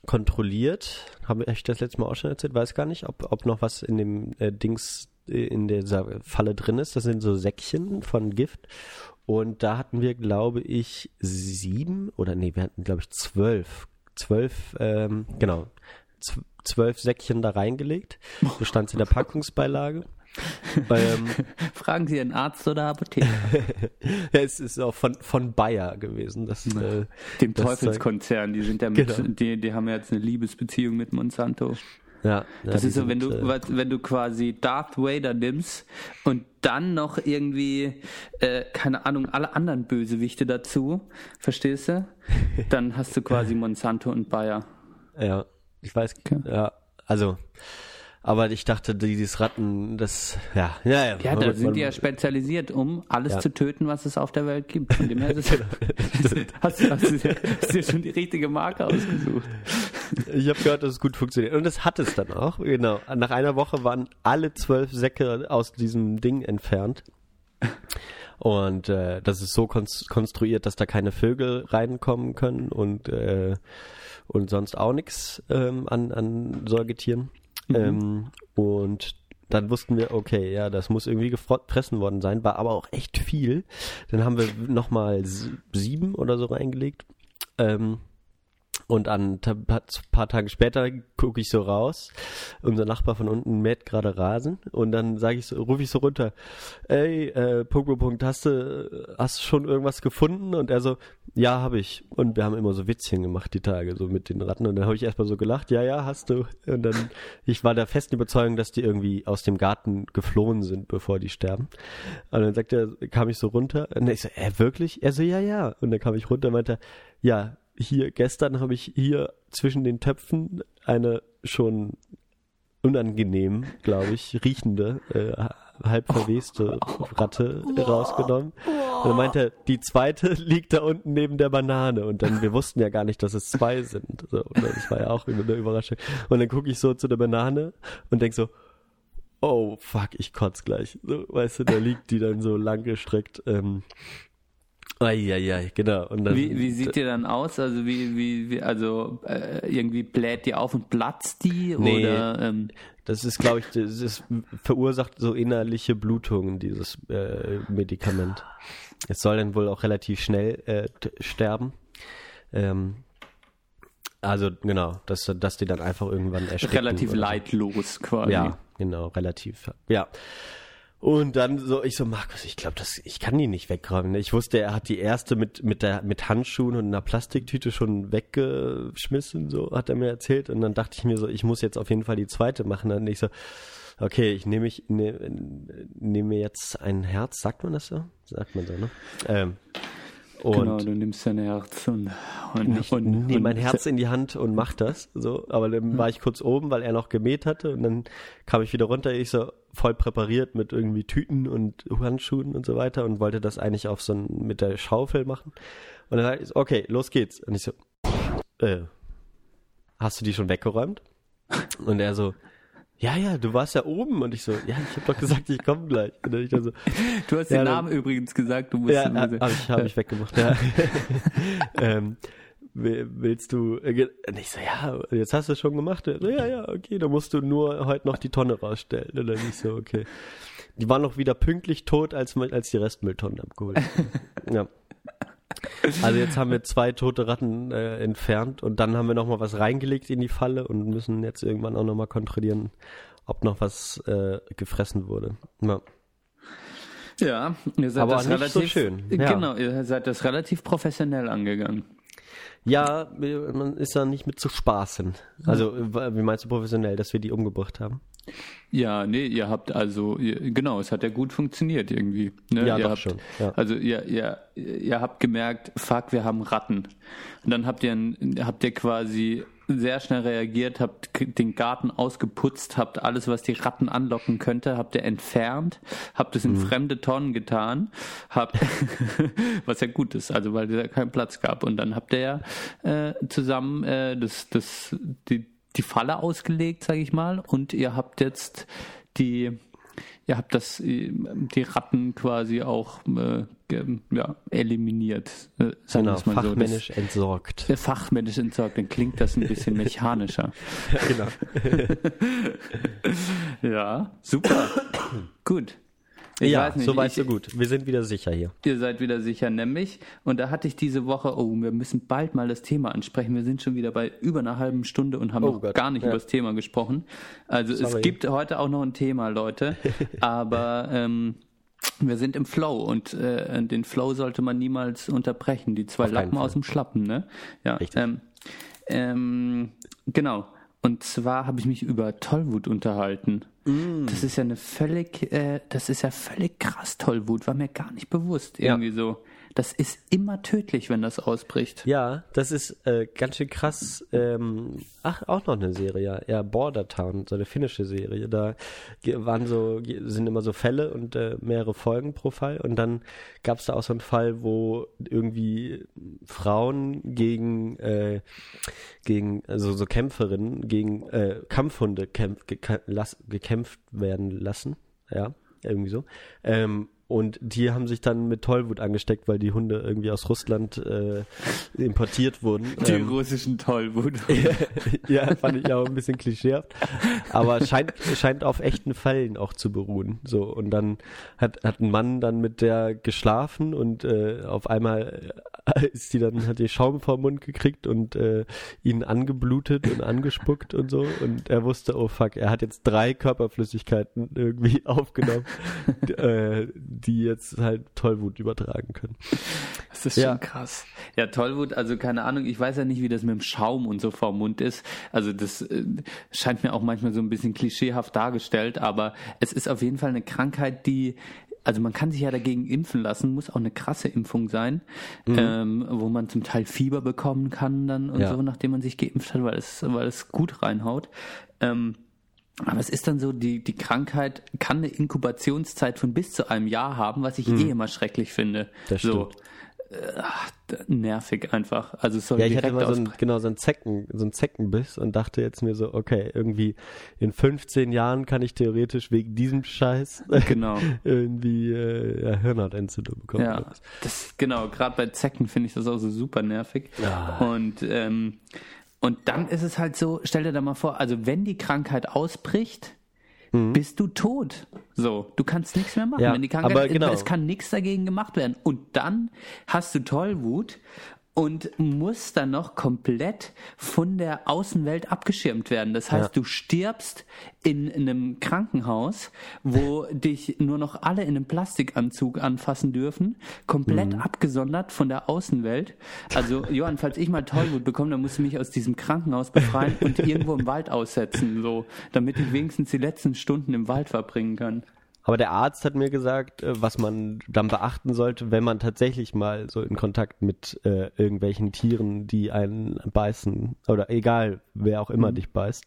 kontrolliert. Habe ich das letzte Mal auch schon erzählt? Weiß gar nicht, ob, ob noch was in dem äh, Dings in dieser Falle drin ist. Das sind so Säckchen von Gift. Und da hatten wir, glaube ich, sieben oder nee, wir hatten, glaube ich, zwölf. Zwölf, ähm, genau, zw- zwölf Säckchen da reingelegt. So stand es in der Packungsbeilage. ähm, Fragen Sie einen Arzt oder Apotheker. es ist auch von, von Bayer gewesen. Das, äh, Dem das Teufelskonzern, die sind ja mit, Genau. die, die haben ja jetzt eine Liebesbeziehung mit Monsanto. Ja, Das ja, ist die so, wenn du, äh, wenn du quasi Darth Vader nimmst und dann noch irgendwie, äh, keine Ahnung, alle anderen Bösewichte dazu, verstehst du? Dann hast du quasi Monsanto und Bayer. Ja, ich weiß, Okay. ja, also, aber ich dachte, dieses Ratten, das, ja, ja, ja. Ja, da sind die ja spezialisiert, um alles Ja. zu töten, was es auf der Welt gibt. Von dem her ist es, hast, du- hast, du dir, hast du dir schon die richtige Marke ausgesucht. Ich habe gehört, dass es gut funktioniert. Und es hat es dann auch, genau. Nach einer Woche waren alle zwölf Säcke aus diesem Ding entfernt. Und äh, das ist so konst konstruiert, dass da keine Vögel reinkommen können und, äh, und sonst auch nichts ähm, an, an Säugetieren. Ähm, und dann wussten wir, okay, ja, das muss irgendwie gefressen worden sein, war aber auch echt viel. Dann haben wir nochmal sieben oder so reingelegt. Ähm, und ein ta- pa- paar Tage später gucke ich so raus. Unser Nachbar von unten mäht gerade Rasen. Und dann sage ich so, rufe ich so runter, ey, äh, Punkt, Punkt, hast du, hast du schon irgendwas gefunden? Und er so, ja, habe ich. Und wir haben immer so Witzchen gemacht die Tage, so mit den Ratten. Und dann habe ich erstmal so gelacht, ja, ja, hast du. Und dann, ich war der festen Überzeugung, dass die irgendwie aus dem Garten geflohen sind, bevor die sterben. Und dann sagt er, kam ich so runter. Und ich so, äh, wirklich? Er so, ja, ja. Und dann kam ich runter und meinte, ja, hier, gestern habe ich hier zwischen den Töpfen eine schon unangenehm, glaube ich, riechende, äh, halb verweste Ratte rausgenommen. Und dann meinte er, die zweite liegt da unten neben der Banane. Und dann, wir wussten ja gar nicht, dass es zwei sind. So, das war ja auch eine Überraschung. Und dann gucke ich so zu der Banane und denk so, oh fuck, ich kotz gleich. So, weißt du, da liegt die dann so langgestreckt. Ähm, Eieiei, genau. Und dann, Wie, wie sieht die dann aus? Also wie, wie, wie also äh, irgendwie bläht die auf und platzt die? Nee. Oder ähm, Das ist, glaube ich, das ist, verursacht so innerliche Blutungen, dieses äh, Medikament. Es soll dann wohl auch relativ schnell äh, sterben. Ähm, also genau, dass, dass die dann einfach irgendwann ersticken. relativ so. leidlos quasi. Ja, genau, relativ. Ja. Und dann so, ich so, Markus, ich glaube, das, ich kann die nicht wegräumen. Ich wusste, er hat die erste mit, mit der, mit Handschuhen und einer Plastiktüte schon weggeschmissen, so hat er mir erzählt. Und dann dachte ich mir so, ich muss jetzt auf jeden Fall die zweite machen. Und ich so, okay, ich nehme ich, nehme nehm mir jetzt ein Herz, sagt man das so? Sagt man so, ne? Ähm, und Genau, du nimmst dein Herz und, und, ich und, nehme mein Herz in die Hand und mach das. So, aber dann war ich kurz oben, weil er noch gemäht hatte und dann kam ich wieder runter. Ich so voll präpariert mit irgendwie Tüten und Handschuhen und so weiter und wollte das eigentlich auf so ein, mit der Schaufel machen. Und dann sag ich so, okay, los geht's. Und ich so, äh, hast du die schon weggeräumt? Und er so, ja, ja, du warst ja oben. Und ich so, ja, ich habe doch gesagt, ich komme gleich. Und dann ich dann so, Du hast Ja, den dann- Namen übrigens gesagt, du musst ja, habe ich, hab ich weggemacht. Ja. ähm, will- willst du? äh, Und ich so, ja, jetzt hast du es schon gemacht. So, ja, ja, okay, dann musst du nur heute noch die Tonne rausstellen. Und dann ich so, okay. Die waren noch wieder pünktlich tot, als, man- als die Restmülltonnen abgeholt. ja. Also jetzt haben wir zwei tote Ratten äh, entfernt und dann haben wir noch mal was reingelegt in die Falle und müssen jetzt irgendwann auch noch mal kontrollieren, ob noch was äh, gefressen wurde. Ja. Ja, ihr seid Aber das nicht so relativ, schön, ja. Genau, ihr seid das relativ professionell angegangen. Ja, man ist da nicht mit zu spaßen. Also, wie meinst du professionell, dass wir die umgebracht haben? Ja, nee, ihr habt also, ihr, genau, es hat ja gut funktioniert irgendwie. Ne? Ja, ihr doch habt, schon, ja. Also ihr, ihr, ihr habt gemerkt, fuck, wir haben Ratten. Und dann habt ihr, habt ihr quasi sehr schnell reagiert, habt den Garten ausgeputzt, habt alles, was die Ratten anlocken könnte, habt ihr entfernt, habt es in Mhm. fremde Tonnen getan, habt, was ja gut ist, also weil es ja keinen Platz gab. Und dann habt ihr ja äh, zusammen äh, das, das, die, die Falle ausgelegt, sage ich mal, und ihr habt jetzt die, ihr habt das, äh, die Ratten quasi auch äh, ja, eliminiert. Äh, sagen Genau, mal so. fachmännisch entsorgt. Das, äh, fachmännisch entsorgt, dann klingt das ein bisschen mechanischer. genau. Ja, super. Gut. Ich ja, soweit ich- so gut. Wir sind wieder sicher hier. Ihr seid wieder sicher, nämlich. Und da hatte ich diese Woche, oh, wir müssen bald mal das Thema ansprechen. Wir sind schon wieder bei über einer halben Stunde und haben Oh noch Gott, gar nicht ja. über das Thema gesprochen. Also es Sorry. gibt heute auch noch ein Thema, Leute. Aber ähm, wir sind im Flow und äh, den Flow sollte man niemals unterbrechen. Die zwei Auf Lappen aus dem Schlappen, ne? Ja, Richtig. Ähm, ähm, genau. Und zwar habe ich mich über Tollwut unterhalten. Mm. Das ist ja eine völlig, äh, das ist ja völlig krass Tollwut, war mir gar nicht bewusst Ja. irgendwie so. Das ist immer tödlich, wenn das ausbricht. Ja, das ist äh, ganz schön krass. Ähm, ach, auch noch eine Serie, ja. Border Town, so eine finnische Serie. Da waren so, sind immer so Fälle und äh, mehrere Folgen pro Fall. Und dann gab es da auch so einen Fall, wo irgendwie Frauen gegen, äh, gegen, also so Kämpferinnen, gegen äh, Kampfhunde kämpf, gekämpft werden lassen. Ja, irgendwie so. Ähm, und die haben sich dann mit Tollwut angesteckt, weil die Hunde irgendwie aus Russland äh, importiert wurden. Die Ähm, russischen Tollwut. ja, fand ich auch ein bisschen klischeehaft. Aber scheint, scheint auf echten Fällen auch zu beruhen. So, und dann hat, hat ein Mann dann mit der geschlafen und äh, auf einmal äh, ist die dann, hat die Schaum vor Mund gekriegt und äh, ihn angeblutet und angespuckt und so. Und er wusste, oh fuck, er hat jetzt drei Körperflüssigkeiten irgendwie aufgenommen, äh, die jetzt halt Tollwut übertragen können. Das ist Ja. schon krass. Ja, Tollwut, also keine Ahnung, ich weiß ja nicht, wie das mit dem Schaum und so vor dem Mund ist. Also das äh, scheint mir auch manchmal so ein bisschen klischeehaft dargestellt, aber es ist auf jeden Fall eine Krankheit, die also man kann sich ja dagegen impfen lassen, muss auch eine krasse Impfung sein, ähm, wo man zum Teil Fieber bekommen kann dann und Ja. so, nachdem man sich geimpft hat, weil es, weil es gut reinhaut. Ähm, aber es ist dann so, die, die Krankheit kann eine Inkubationszeit von bis zu einem Jahr haben, was ich eh immer schrecklich finde. Das so, stimmt. äh, ach, nervig einfach. Also es soll Ja, ich hatte immer so ein, genau, so ein Zecken, so ein Zeckenbiss und dachte jetzt mir so, okay, irgendwie in 15 Jahren kann ich theoretisch wegen diesem Scheiß Genau. irgendwie äh, ja, Hirnhautentzündung bekommen. Ja, das, genau, gerade bei Zecken finde ich das auch so super nervig. Ja. Und, ähm, und dann ist es halt so, stell dir da mal vor, also wenn die Krankheit ausbricht, bist du tot. So, du kannst nichts mehr machen. Mhm. Ja, wenn die Krankheit, aber genau. Es kann nichts dagegen gemacht werden. Und dann hast du Tollwut und musst dann noch komplett von der Außenwelt abgeschirmt werden. Das heißt, Ja. du stirbst in einem Krankenhaus, wo dich nur noch alle in einem Plastikanzug anfassen dürfen, komplett Mhm. abgesondert von der Außenwelt. Also, Johann, falls ich mal Tollwut bekomme, dann musst du mich aus diesem Krankenhaus befreien und irgendwo im Wald aussetzen, so, damit ich wenigstens die letzten Stunden im Wald verbringen kann. Aber der Arzt hat mir gesagt, äh, was man dann beachten sollte, wenn man tatsächlich mal so in Kontakt mit äh, irgendwelchen Tieren, die einen beißen, oder egal, wer auch Mhm. immer dich beißt,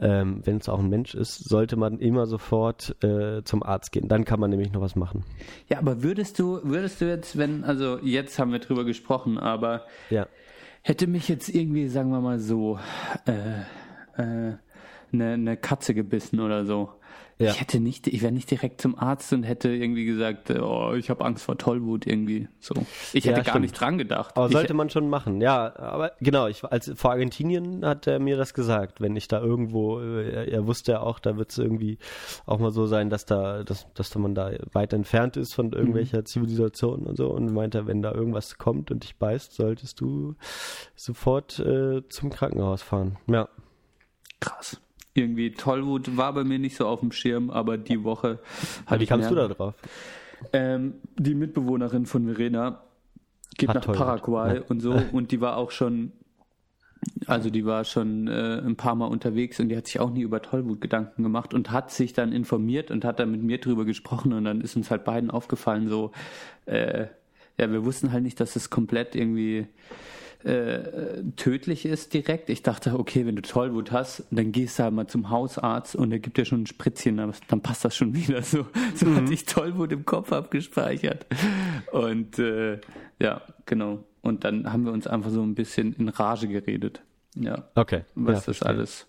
ähm, wenn es auch ein Mensch ist, sollte man immer sofort äh, zum Arzt gehen. Dann kann man nämlich noch was machen. Ja, aber würdest du, würdest du jetzt, wenn, also jetzt haben wir drüber gesprochen, aber Ja. hätte mich jetzt irgendwie, sagen wir mal so, äh, äh, eine, eine Katze gebissen oder so. Ja. Ich hätte nicht, ich wäre nicht direkt zum Arzt und hätte irgendwie gesagt, äh, oh, ich habe Angst vor Tollwut irgendwie. So, ich Ja, hätte gar stimmt. nicht dran gedacht. Aber ich, sollte man schon machen, ja. Aber genau, ich als vor Argentinien hat er mir das gesagt, wenn ich da irgendwo, äh, er, er wusste ja auch, da wird es irgendwie auch mal so sein, dass da, dass, dass man da weit entfernt ist von irgendwelcher Zivilisation und so. Und meinte, wenn da irgendwas kommt und dich beißt, solltest du sofort äh, zum Krankenhaus fahren. Ja. krass. Irgendwie Tollwut war bei mir nicht so auf dem Schirm, aber die Woche hatte Wie kamst du mehr- da drauf? Ähm, die Mitbewohnerin von Verena geht Hat nach Tollwut. Paraguay Ja. und so und die war auch schon, also die war schon äh, ein paar Mal unterwegs und die hat sich auch nie über Tollwut Gedanken gemacht und hat sich dann informiert und hat dann mit mir drüber gesprochen und dann ist uns halt beiden aufgefallen so, äh, ja, wir wussten halt nicht, dass es komplett irgendwie äh, tödlich ist direkt. Ich dachte, okay, wenn du Tollwut hast, dann gehst du halt mal zum Hausarzt und der gibt dir schon ein Spritzchen, aber dann passt das schon wieder so. So Mhm. hatte ich Tollwut im Kopf abgespeichert. Und äh, ja, genau. Und dann haben wir uns einfach so ein bisschen in Rage geredet. Ja, Okay. was ja, das alles,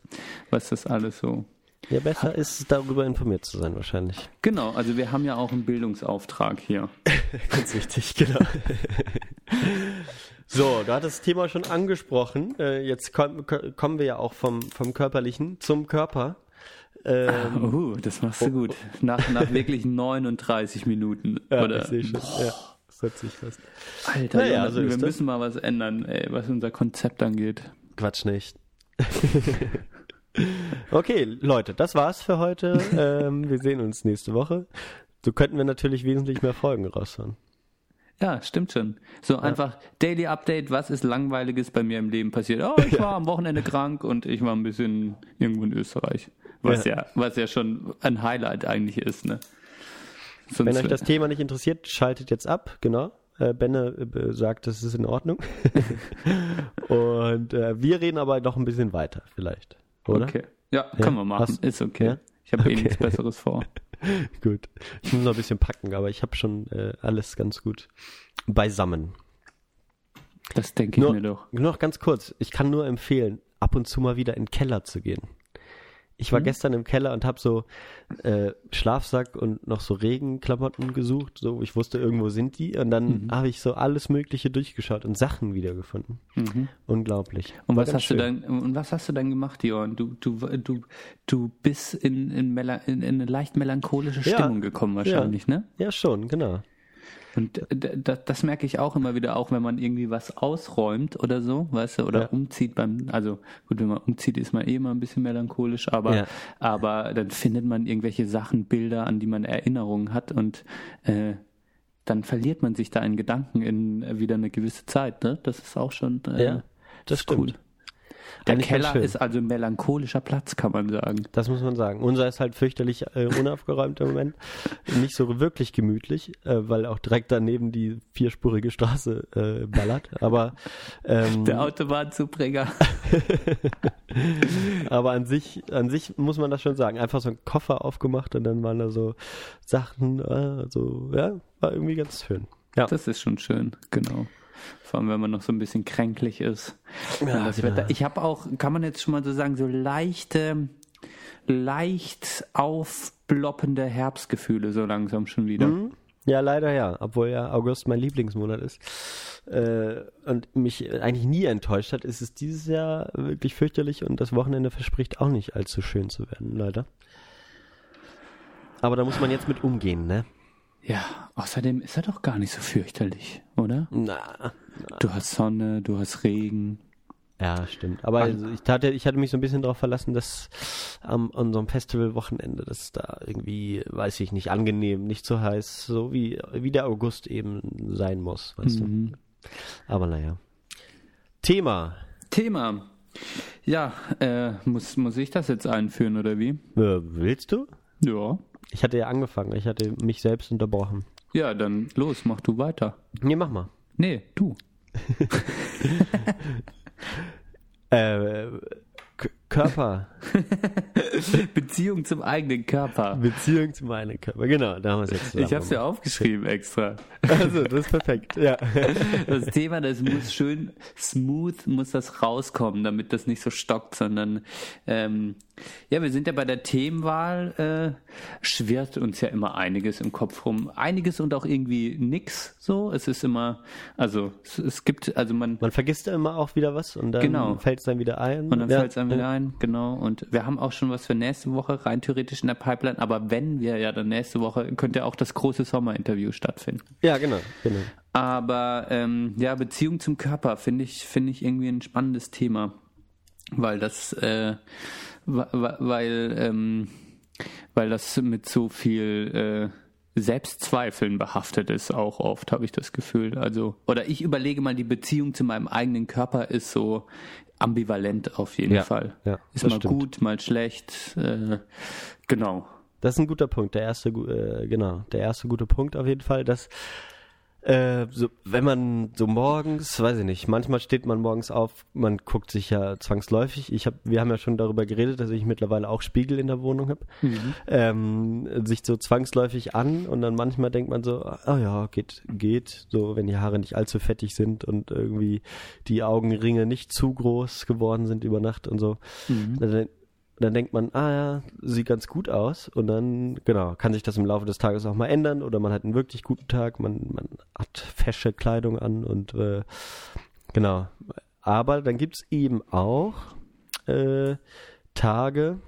was das alles so Ja, besser ist es, darüber informiert zu sein, wahrscheinlich. Genau, also wir haben ja auch einen Bildungsauftrag hier. Ganz wichtig, genau. so, du hattest das Thema schon angesprochen. Äh, jetzt komm, ko- kommen wir ja auch vom, vom Körperlichen zum Körper. Ähm, Uh, das machst du gut. Nach, nach wirklich 39 Minuten. ja, Oder, ich sehe schon. Ja, das hat sich fast. Alter, Naja, Jonathan, so wir das. müssen mal was ändern, ey, was unser Konzept angeht. Quatsch nicht. okay, Leute, das war's für heute. ähm, wir sehen uns nächste Woche. So könnten wir natürlich wesentlich mehr Folgen raushauen. Ja, stimmt schon. So einfach Daily Update, was ist Langweiliges bei mir im Leben passiert? Oh, ich war am Wochenende krank und ich war ein bisschen irgendwo in Österreich. Was ja, Ja. was ja schon ein Highlight eigentlich ist, ne? Sonst Wenn euch das Thema nicht interessiert, schaltet jetzt ab, genau. Äh, Benne äh, sagt, das ist in Ordnung. Und äh, wir reden aber noch ein bisschen weiter, vielleicht. Oder? Okay. Ja, Ja, können wir machen. hast- ist okay. Ich habe eh Okay. nichts Besseres vor. Gut. Ich muss noch ein bisschen packen, aber ich habe schon äh, alles ganz gut beisammen. Das denke ich Nur, mir doch. nur noch ganz kurz. Ich kann nur empfehlen, ab und zu mal wieder in den Keller zu gehen. Ich Mhm. war gestern im Keller und habe so äh, Schlafsack und noch so Regenklamotten gesucht. So, ich wusste, irgendwo sind die. Und dann Mhm. habe ich so alles Mögliche durchgeschaut und Sachen wiedergefunden. Unglaublich. Und War was hast du dann und was hast du dann gemacht, Johann? Du du du du bist in in, in, in eine leicht melancholische Ja. Stimmung gekommen wahrscheinlich, ne? Ja, schon, genau. Und das merke ich auch immer wieder, auch wenn man irgendwie was ausräumt oder so, weißt du, oder Ja. umzieht beim, also gut, wenn man umzieht, ist man eh immer ein bisschen melancholisch, aber, Ja. aber dann findet man irgendwelche Sachen, Bilder, an die man Erinnerungen hat und äh, dann verliert man sich da in Gedanken in äh, wieder eine gewisse Zeit, ne? Das ist auch schon äh, Ja, das ist cool. Der Eigentlich Keller ist also ein melancholischer Platz, kann man sagen. Das muss man sagen. Unser ist halt fürchterlich äh, unaufgeräumt im Moment. Nicht so wirklich gemütlich, äh, weil auch direkt daneben die vierspurige Straße äh, ballert. Aber, ähm, Der Autobahnzubringer. aber an sich, an sich muss man das schon sagen. Einfach so ein Koffer aufgemacht und dann waren da so Sachen, äh, so, ja, war irgendwie ganz schön. Ja, Das ist schon schön, genau. Vor allem, wenn man noch so ein bisschen kränklich ist. Ja, das genau. Wetter, ich habe auch, kann man jetzt schon mal so sagen, so leichte, leicht aufploppende Herbstgefühle so langsam schon wieder. Mhm. Ja, leider ja, obwohl ja August mein Lieblingsmonat ist äh, und mich eigentlich nie enttäuscht hat, ist es dieses Jahr wirklich fürchterlich und das Wochenende verspricht auch nicht allzu schön zu werden, leider. Aber da muss man jetzt mit umgehen, ne? Ja, außerdem ist er doch gar nicht so fürchterlich, oder? Na, Du hast Sonne, du hast Regen. ja, stimmt. Aber also ich, hatte, ich hatte mich so ein bisschen darauf verlassen, dass am an so einem Festivalwochenende, das da irgendwie, weiß ich nicht, angenehm, nicht so heiß, so wie, wie der August eben sein muss, weißt Mhm. du. Aber naja. Thema. Thema. Ja, äh, muss, muss ich das jetzt einführen oder wie? Äh, willst du? Ja. Ich hatte ja angefangen, ich hatte mich selbst unterbrochen. Ja, dann los, mach du weiter. Nee, mach mal. Nee, du. Äh, Körper. Beziehung zum eigenen Körper. Beziehung zu meinem Körper. Genau, da haben wir es jetzt. Ich hab's ja aufgeschrieben extra. Also, das ist perfekt. Ja. Das Thema, das muss schön smooth, muss das rauskommen, damit das nicht so stockt, sondern ähm, ja, wir sind ja bei der Themenwahl, äh, schwirrt uns ja immer einiges im Kopf rum. Einiges und auch irgendwie nix so. Es ist immer, also es, es gibt, also man, Man vergisst ja immer auch wieder was und dann Genau. fällt es dann wieder ein. und dann ja. fällt es einem wieder ein, genau. Und wir haben auch schon was für nächste Woche rein theoretisch in der Pipeline, aber wenn wir ja dann nächste Woche, könnte ja auch das große Sommerinterview stattfinden. Ja, genau. genau. Aber ähm, ja, Beziehung zum Körper finde ich, finde ich irgendwie ein spannendes Thema. Weil das, äh, weil, ähm, weil das mit so viel äh, Selbstzweifeln behaftet ist, auch oft, habe ich das Gefühl. Also, oder ich überlege mal, die Beziehung zu meinem eigenen Körper ist so ambivalent auf jeden Ja, Fall. ja, ist mal stimmt. gut, mal schlecht. Äh, genau. Das ist ein guter Punkt. Der erste, äh, genau, der erste gute Punkt auf jeden Fall, dass äh, so, wenn man so morgens, weiß ich nicht, manchmal steht man morgens auf, man guckt sich ja zwangsläufig. Ich hab, wir haben ja schon darüber geredet, dass ich mittlerweile auch Spiegel in der Wohnung habe, ähm, sich so zwangsläufig an und dann manchmal denkt man so, ah ja, geht, geht, so wenn die Haare nicht allzu fettig sind und irgendwie die Augenringe nicht zu groß geworden sind über Nacht und so. Dann dann denkt man, ah ja, sieht ganz gut aus. Und dann, genau, kann sich das im Laufe des Tages auch mal ändern oder man hat einen wirklich guten Tag, man, man hat fesche Kleidung an und äh, genau. Aber dann gibt's eben auch äh, Tage,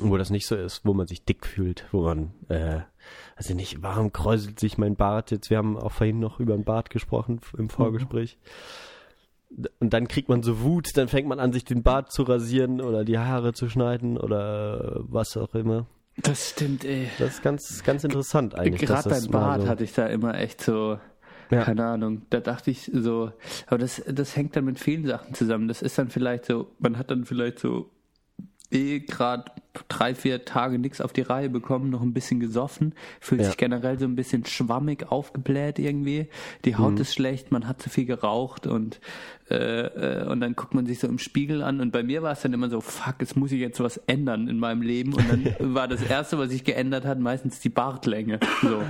wo das nicht so ist, wo man sich dick fühlt, wo man, äh, also nicht, warum kräuselt sich mein Bart jetzt? Wir haben auch vorhin noch über den Bart gesprochen im Vorgespräch. Und dann kriegt man so Wut, dann fängt man an, sich den Bart zu rasieren oder die Haare zu schneiden oder was auch immer. Das stimmt, ey. Das ist ganz, ganz interessant eigentlich. Gerade beim Bart so, hatte ich da immer echt so, Ja. keine Ahnung, da dachte ich so, aber das, das hängt dann mit vielen Sachen zusammen. Das ist dann vielleicht so, man hat dann vielleicht so eh gerade drei, vier Tage nichts auf die Reihe bekommen, noch ein bisschen gesoffen, fühlt Ja. sich generell so ein bisschen schwammig aufgebläht irgendwie. Die Mhm. Haut ist schlecht, man hat zu viel geraucht und äh, äh, und dann guckt man sich so im Spiegel an und bei mir war es dann immer so, fuck, jetzt muss ich jetzt was ändern in meinem Leben und dann war das erste, was sich geändert hat, meistens die Bartlänge. So.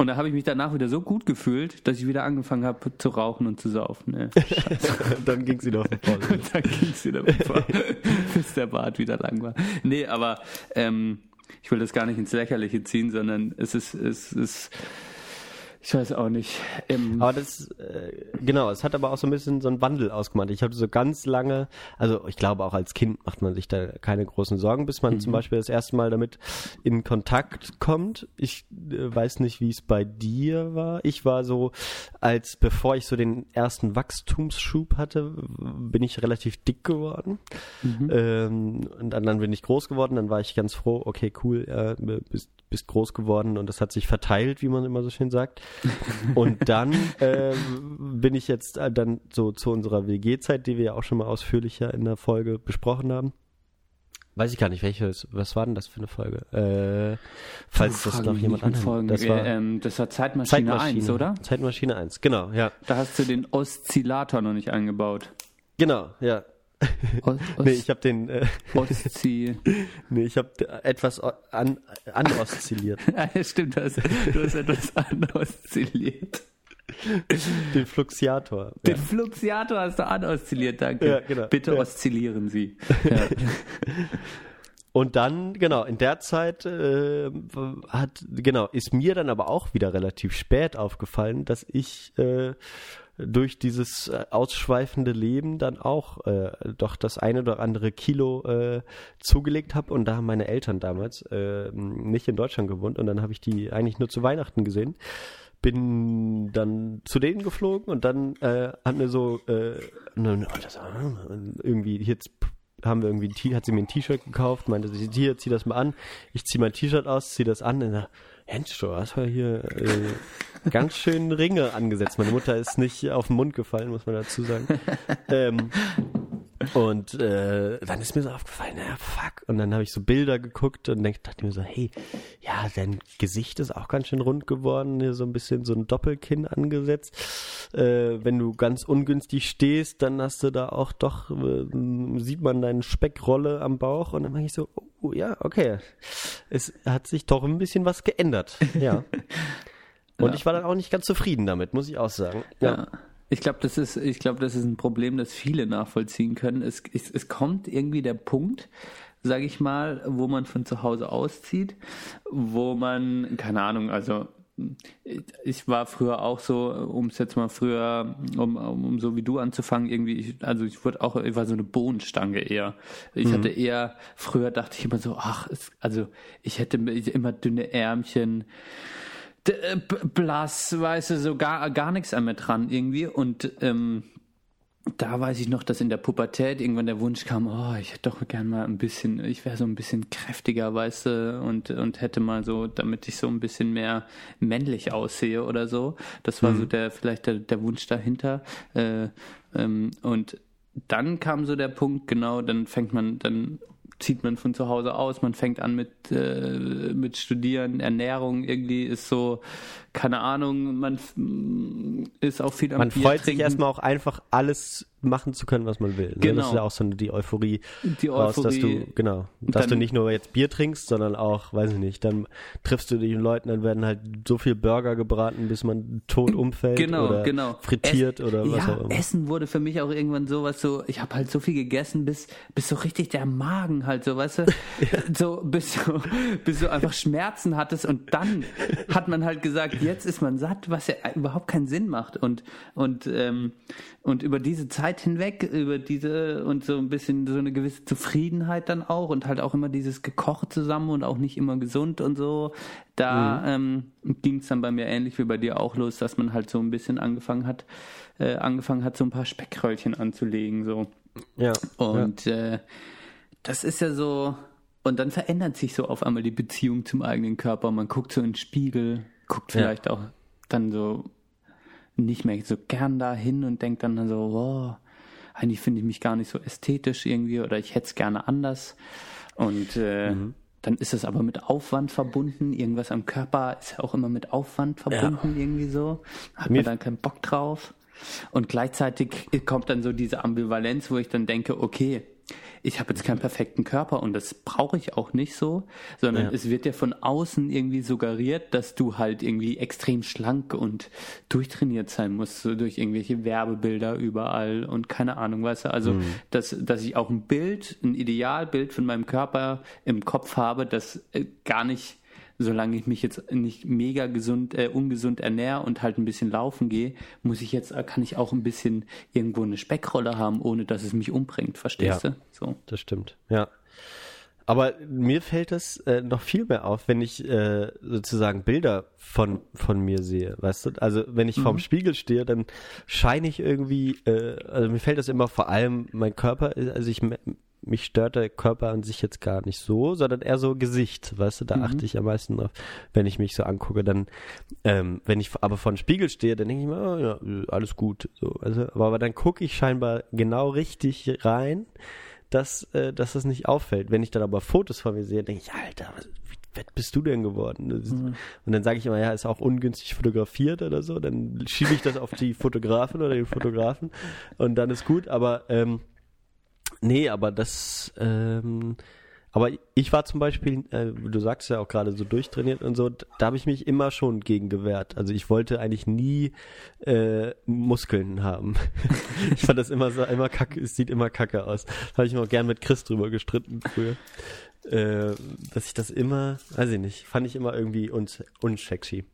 Ja. Und da habe ich mich danach wieder so gut gefühlt, dass ich wieder angefangen habe zu rauchen und zu saufen. Ne? dann ging sie doch voll. Und dann ging es wieder weiter, bis der Bart wieder lang war. Nee, aber ähm, ich will das gar nicht ins Lächerliche ziehen, sondern es ist, es ist, ich weiß auch nicht. Ähm, Aber das, äh, genau, es hat aber auch so ein bisschen so einen Wandel ausgemacht. Ich hatte so ganz lange, also ich glaube auch als Kind macht man sich da keine großen Sorgen, bis man zum Beispiel das erste Mal damit in Kontakt kommt. Ich äh, weiß nicht, wie es bei dir war. Ich war so, als bevor ich so den ersten Wachstumsschub hatte, bin ich relativ dick geworden. Ähm, und dann, dann bin ich groß geworden, dann war ich ganz froh, okay, cool, äh, bist, bist groß geworden und das hat sich verteilt, wie man immer so schön sagt. Und dann äh, bin ich jetzt äh, dann so zu unserer WG-Zeit, die wir ja auch schon mal ausführlicher in der Folge besprochen haben. Weiß ich gar nicht, welches, was war denn das für eine Folge? Äh, falls das noch jemand anhört. Das war Äh, ähm, das war Zeitmaschine, 1, oder? Zeitmaschine 1, genau, ja. Da hast du den Oszillator noch nicht eingebaut. Genau, ja. Os, Os, Nee, ich habe den, äh, Oszi nee, ich habe etwas an, anoszilliert. Ja, Stimmt, du hast, du hast etwas anoszilliert. den Fluxiator. Den Fluxiator hast du anoszilliert, danke. Ja, genau. Bitte Ja. oszillieren Sie. Ja. Und dann, genau, in der Zeit äh, hat, genau, ist mir dann aber auch wieder relativ spät aufgefallen, dass ich äh, durch dieses äh, ausschweifende Leben dann auch äh, doch das eine oder andere Kilo äh, zugelegt habe. Und da haben meine Eltern damals äh, nicht in Deutschland gewohnt und dann habe ich die eigentlich nur zu Weihnachten gesehen. Bin dann zu denen geflogen und dann äh, hat mir so äh, äh, irgendwie jetzt haben wir irgendwie hat sie mir ein T-Shirt gekauft, meinte sie, hier, zieh das mal an. Ich zieh mein T-Shirt aus, zieh das an. Und dann, Du hast ja hier äh, ganz schön Ringe angesetzt. Meine Mutter ist nicht auf den Mund gefallen, muss man dazu sagen. ähm, und äh, dann ist mir so aufgefallen, naja, fuck. Und dann habe ich so Bilder geguckt und denk, dachte mir so, hey, ja, dein Gesicht ist auch ganz schön rund geworden, hier so ein bisschen so ein Doppelkinn angesetzt. Äh, wenn du ganz ungünstig stehst, dann hast du da auch doch, äh, sieht man deine Speckrolle am Bauch und dann mache ich so, oh ja, okay. Es hat sich doch ein bisschen was geändert. Ja. Und Ja. ich war dann auch nicht ganz zufrieden damit, muss ich auch sagen. Ja. Ich glaube, das ist, ich glaube, das ist ein Problem, das viele nachvollziehen können. Es, es, es kommt irgendwie der Punkt, sage ich mal, wo man von zu Hause auszieht, wo man, keine Ahnung, also ich war früher auch so, um es jetzt mal früher, um, um, so wie du anzufangen, irgendwie, ich, also ich wurde auch, ich war so eine Bohnenstange eher. Ich hatte eher, früher dachte ich immer so, ach, es, also ich hätte immer dünne Ärmchen, blass, weißt du, so gar, gar nichts an mir dran irgendwie. Und ähm, da weiß ich noch, dass in der Pubertät irgendwann der Wunsch kam, oh, ich hätte doch gern mal ein bisschen, ich wäre so ein bisschen kräftiger, weißt du, und, und hätte mal so, damit ich so ein bisschen mehr männlich aussehe oder so. Das war so der, vielleicht der, der Wunsch dahinter. Äh, ähm, und dann kam so der Punkt, genau, dann fängt man, dann zieht man von zu Hause aus, man fängt an mit, äh, mit Studieren, Ernährung irgendwie ist so, keine Ahnung, man f- ist auch viel am Man Bier freut sich trinken. erstmal auch einfach alles machen zu können, was man will. Ne? Genau. Das ist ja auch so die Euphorie, Die raus, dass Euphorie. du, genau, dass dann- du nicht nur jetzt Bier trinkst, sondern auch, weiß ich nicht, dann triffst du die Leuten, dann werden halt so viel Burger gebraten, bis man tot umfällt Genau, oder genau. frittiert Ess- oder was ja, auch immer. Essen wurde für mich auch irgendwann sowas so, ich habe halt so viel gegessen, bis, bis so richtig der Magen halt so, weißt du, so bis, du, bis du einfach Schmerzen hattest und dann hat man halt gesagt, jetzt ist man satt, was ja überhaupt keinen Sinn macht und, und, ähm, und über diese Zeit hinweg, über diese und so ein bisschen so eine gewisse Zufriedenheit dann auch und halt auch immer dieses gekocht zusammen und auch nicht immer gesund und so, da ähm, ging es dann bei mir ähnlich wie bei dir auch los, dass man halt so ein bisschen angefangen hat, äh, angefangen hat, so ein paar Speckröllchen anzulegen, so. Ja. Und äh, das ist ja so, und dann verändert sich so auf einmal die Beziehung zum eigenen Körper. Man guckt so in den Spiegel, guckt Ja. vielleicht auch dann so nicht mehr so gern dahin und denkt dann so, wow, eigentlich finde ich mich gar nicht so ästhetisch irgendwie oder ich hätte es gerne anders. Und äh, Mhm. dann ist es aber mit Aufwand verbunden. Irgendwas am Körper ist ja auch immer mit Aufwand verbunden irgendwie so. Hat Mir- man dann keinen Bock drauf. Und gleichzeitig kommt dann so diese Ambivalenz, wo ich dann denke, okay, ich habe jetzt keinen perfekten Körper und das brauche ich auch nicht so, sondern Ja. es wird ja von außen irgendwie suggeriert, dass du halt irgendwie extrem schlank und durchtrainiert sein musst, so durch irgendwelche Werbebilder überall und keine Ahnung, weißt du, also dass, dass ich auch ein Bild, ein Idealbild von meinem Körper im Kopf habe, das äh, gar nicht solange ich mich jetzt nicht mega gesund, äh, ungesund ernähre und halt ein bisschen laufen gehe, muss ich jetzt, kann ich auch ein bisschen irgendwo eine Speckrolle haben, ohne dass es mich umbringt, verstehst Ja. du? So. Das stimmt, ja. Aber mir fällt es äh, noch viel mehr auf, wenn ich äh, sozusagen Bilder von, von mir sehe, weißt du? Also wenn ich vorm Spiegel stehe, dann scheine ich irgendwie, äh, also mir fällt das immer vor allem mein Körper, also ich mich stört der Körper an sich jetzt gar nicht so, sondern eher so Gesicht, weißt du, da achte ich am meisten drauf, wenn ich mich so angucke, dann, ähm, wenn ich aber vor dem Spiegel stehe, dann denke ich mir, oh, ja, alles gut, so, also, aber, aber dann gucke ich scheinbar genau richtig rein, dass, äh, dass das nicht auffällt. Wenn ich dann aber Fotos von mir sehe, denke ich, Alter, was, wie fett bist du denn geworden? Ist, Und dann sage ich immer, ja, ist auch ungünstig fotografiert oder so. Dann schiebe ich das auf die Fotografin oder den Fotografen und dann ist gut. Aber ähm, nee, aber das, ähm, aber ich war zum Beispiel, äh, du sagst ja auch gerade so durchtrainiert und so, da habe ich mich immer schon gegen gewehrt. Also ich wollte eigentlich nie äh, Muskeln haben. ich fand das immer so, immer kacke, es sieht immer kacke aus. Da habe ich mir auch gern mit Chris drüber gestritten früher. Äh, dass ich das immer, weiß ich nicht, fand ich immer irgendwie uns unsexy.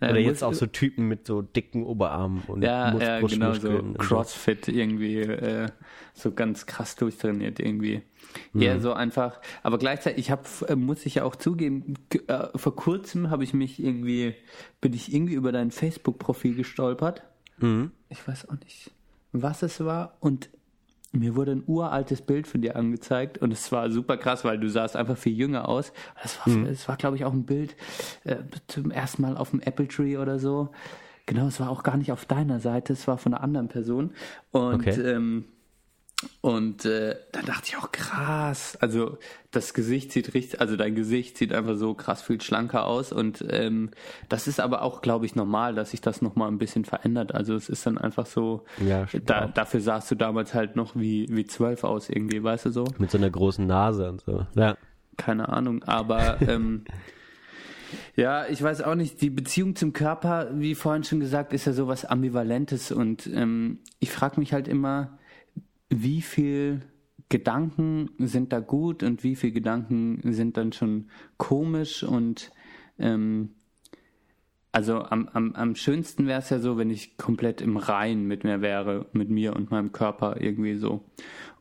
Ja, Oder jetzt auch so Typen mit so dicken Oberarmen und Ja, Mus ja, genau, so Crossfit irgendwie, äh, so ganz krass durchtrainiert irgendwie. Eher so einfach, aber gleichzeitig, ich habe, muss ich ja auch zugeben, äh, vor kurzem habe ich mich irgendwie, bin ich irgendwie über dein Facebook-Profil gestolpert. Mhm. Ich weiß auch nicht, was es war und mir wurde ein uraltes Bild von dir angezeigt und es war super krass, weil du sahst einfach viel jünger aus. Das war, es war glaube ich, auch ein Bild äh, zum ersten Mal auf dem Apple Tree oder so. Genau, es war auch gar nicht auf deiner Seite, es war von einer anderen Person. Und Okay. ähm, und äh, da dachte ich auch krass. Also das Gesicht sieht richtig, also dein Gesicht sieht einfach so krass viel schlanker aus und ähm, das ist aber auch, glaube ich, normal, dass sich das nochmal ein bisschen verändert. Also es ist dann einfach so. Ja, da, dafür sahst du damals halt noch wie wie zwölf aus irgendwie, weißt du so? mit so einer großen Nase und so. Ja. Keine Ahnung, aber ähm, ja, ich weiß auch nicht, die Beziehung zum Körper, wie vorhin schon gesagt, ist ja sowas Ambivalentes und ähm, ich frage mich halt immer, wie viel Gedanken sind da gut und wie viel Gedanken sind dann schon komisch und ähm, also am, am, am schönsten wäre es ja so, wenn ich komplett im Rein mit mir wäre, mit mir und meinem Körper irgendwie so.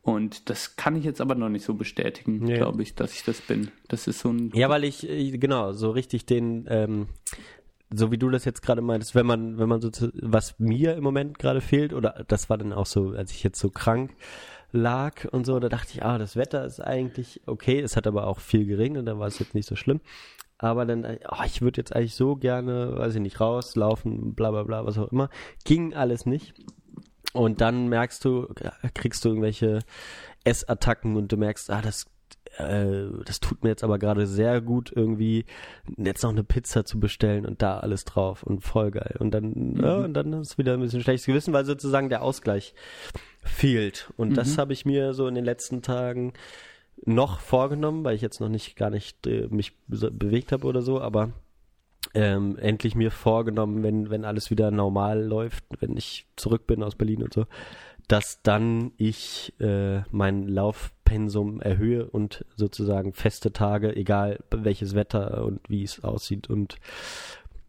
Und das kann ich jetzt aber noch nicht so bestätigen, Nee. glaube ich, dass ich das bin. Das ist so ein Ja, weil ich, äh, genau, so richtig den, ähm, so wie du das jetzt gerade meintest, wenn man, wenn man so, zu- was mir im Moment gerade fehlt, oder das war dann auch so, als ich jetzt so krank lag und so, da dachte ich, ah, das Wetter ist eigentlich okay, es hat aber auch viel geregnet, da war es jetzt nicht so schlimm. Aber dann, oh, ich würde jetzt eigentlich so gerne, weiß ich nicht, rauslaufen, bla bla bla, was auch immer. Ging alles nicht. Und dann merkst du, kriegst du irgendwelche Essattacken und du merkst, ah, das äh, das tut mir jetzt aber gerade sehr gut, irgendwie jetzt noch eine Pizza zu bestellen und da alles drauf und voll geil. Und dann, mhm. ja, und dann ist wieder ein bisschen schlechtes Gewissen, weil sozusagen der Ausgleich fehlt. Und mhm. das habe ich mir so in den letzten Tagen noch vorgenommen, weil ich jetzt noch nicht gar nicht äh, mich bewegt habe oder so, aber ähm, endlich mir vorgenommen, wenn, wenn alles wieder normal läuft, wenn ich zurück bin aus Berlin und so, dass dann ich äh, mein Laufpensum erhöhe und sozusagen feste Tage, egal welches Wetter und wie es aussieht und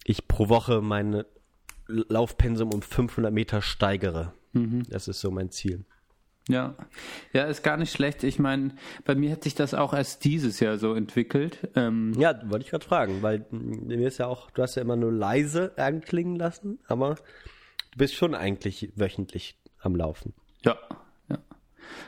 ich pro Woche mein Laufpensum um 500 Meter steigere. Mhm. Das ist so mein Ziel. Ja, ja, ist gar nicht schlecht. Ich meine, bei mir hat sich das auch erst dieses Jahr so entwickelt. Ähm ja, wollte ich gerade fragen, weil mir ist ja auch, du hast ja immer nur leise anklingen lassen, aber du bist schon eigentlich wöchentlich am Laufen. Ja.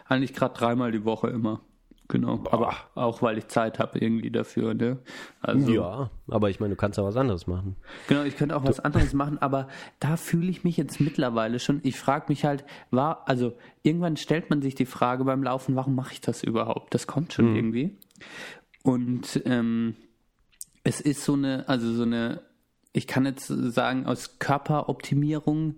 Eigentlich gerade dreimal die Woche immer. Genau. Boah. Aber auch weil ich Zeit habe irgendwie dafür, ne? Also, ja, aber ich meine, du kannst ja was anderes machen. Genau, ich könnte auch du. was anderes machen, aber da fühle ich mich jetzt mittlerweile schon. Ich frage mich halt, war, also irgendwann stellt man sich die Frage beim Laufen, warum mache ich das überhaupt? Das kommt schon mhm. irgendwie. Und ähm, es ist so eine, also so eine ich kann jetzt sagen, aus Körperoptimierung,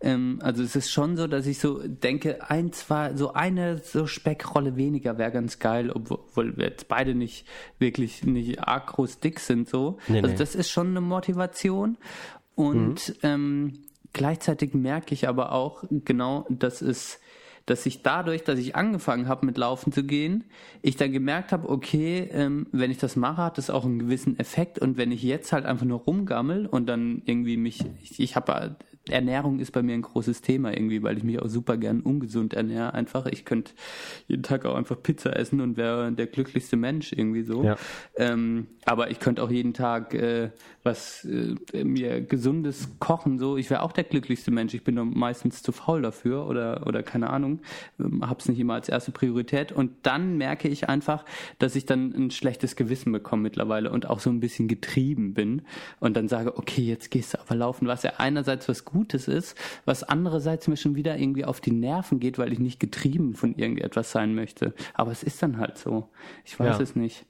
ähm, also es ist schon so, dass ich so denke, ein, zwei, so eine so Speckrolle weniger wäre ganz geil, obwohl wir jetzt beide nicht wirklich nicht arg groß dick sind so. Nee, also nee. das ist schon eine Motivation. Und mhm. ähm, gleichzeitig merke ich aber auch genau, dass es dass ich dadurch, dass ich angefangen habe mit Laufen zu gehen, ich dann gemerkt habe, okay, ähm, wenn ich das mache, hat das auch einen gewissen Effekt. Und wenn ich jetzt halt einfach nur rumgammel und dann irgendwie mich, ich, ich habe Ernährung ist bei mir ein großes Thema irgendwie, weil ich mich auch super gern ungesund ernähre. Einfach, ich könnte jeden Tag auch einfach Pizza essen und wäre der glücklichste Mensch irgendwie so. Ja. Ähm, aber ich könnte auch jeden Tag äh, was äh, mir gesundes kochen. So, ich wäre auch der glücklichste Mensch. Ich bin nur meistens zu faul dafür oder oder keine Ahnung, ähm, habe es nicht immer als erste Priorität. Und dann merke ich einfach, dass ich dann ein schlechtes Gewissen bekomme mittlerweile und auch so ein bisschen getrieben bin und dann sage, okay, jetzt gehst du aber laufen, was ja einerseits was Gutes ist, was andererseits mir schon wieder irgendwie auf die Nerven geht, weil ich nicht getrieben von irgendetwas sein möchte. Aber es ist dann halt so. Ich weiß ja. es nicht.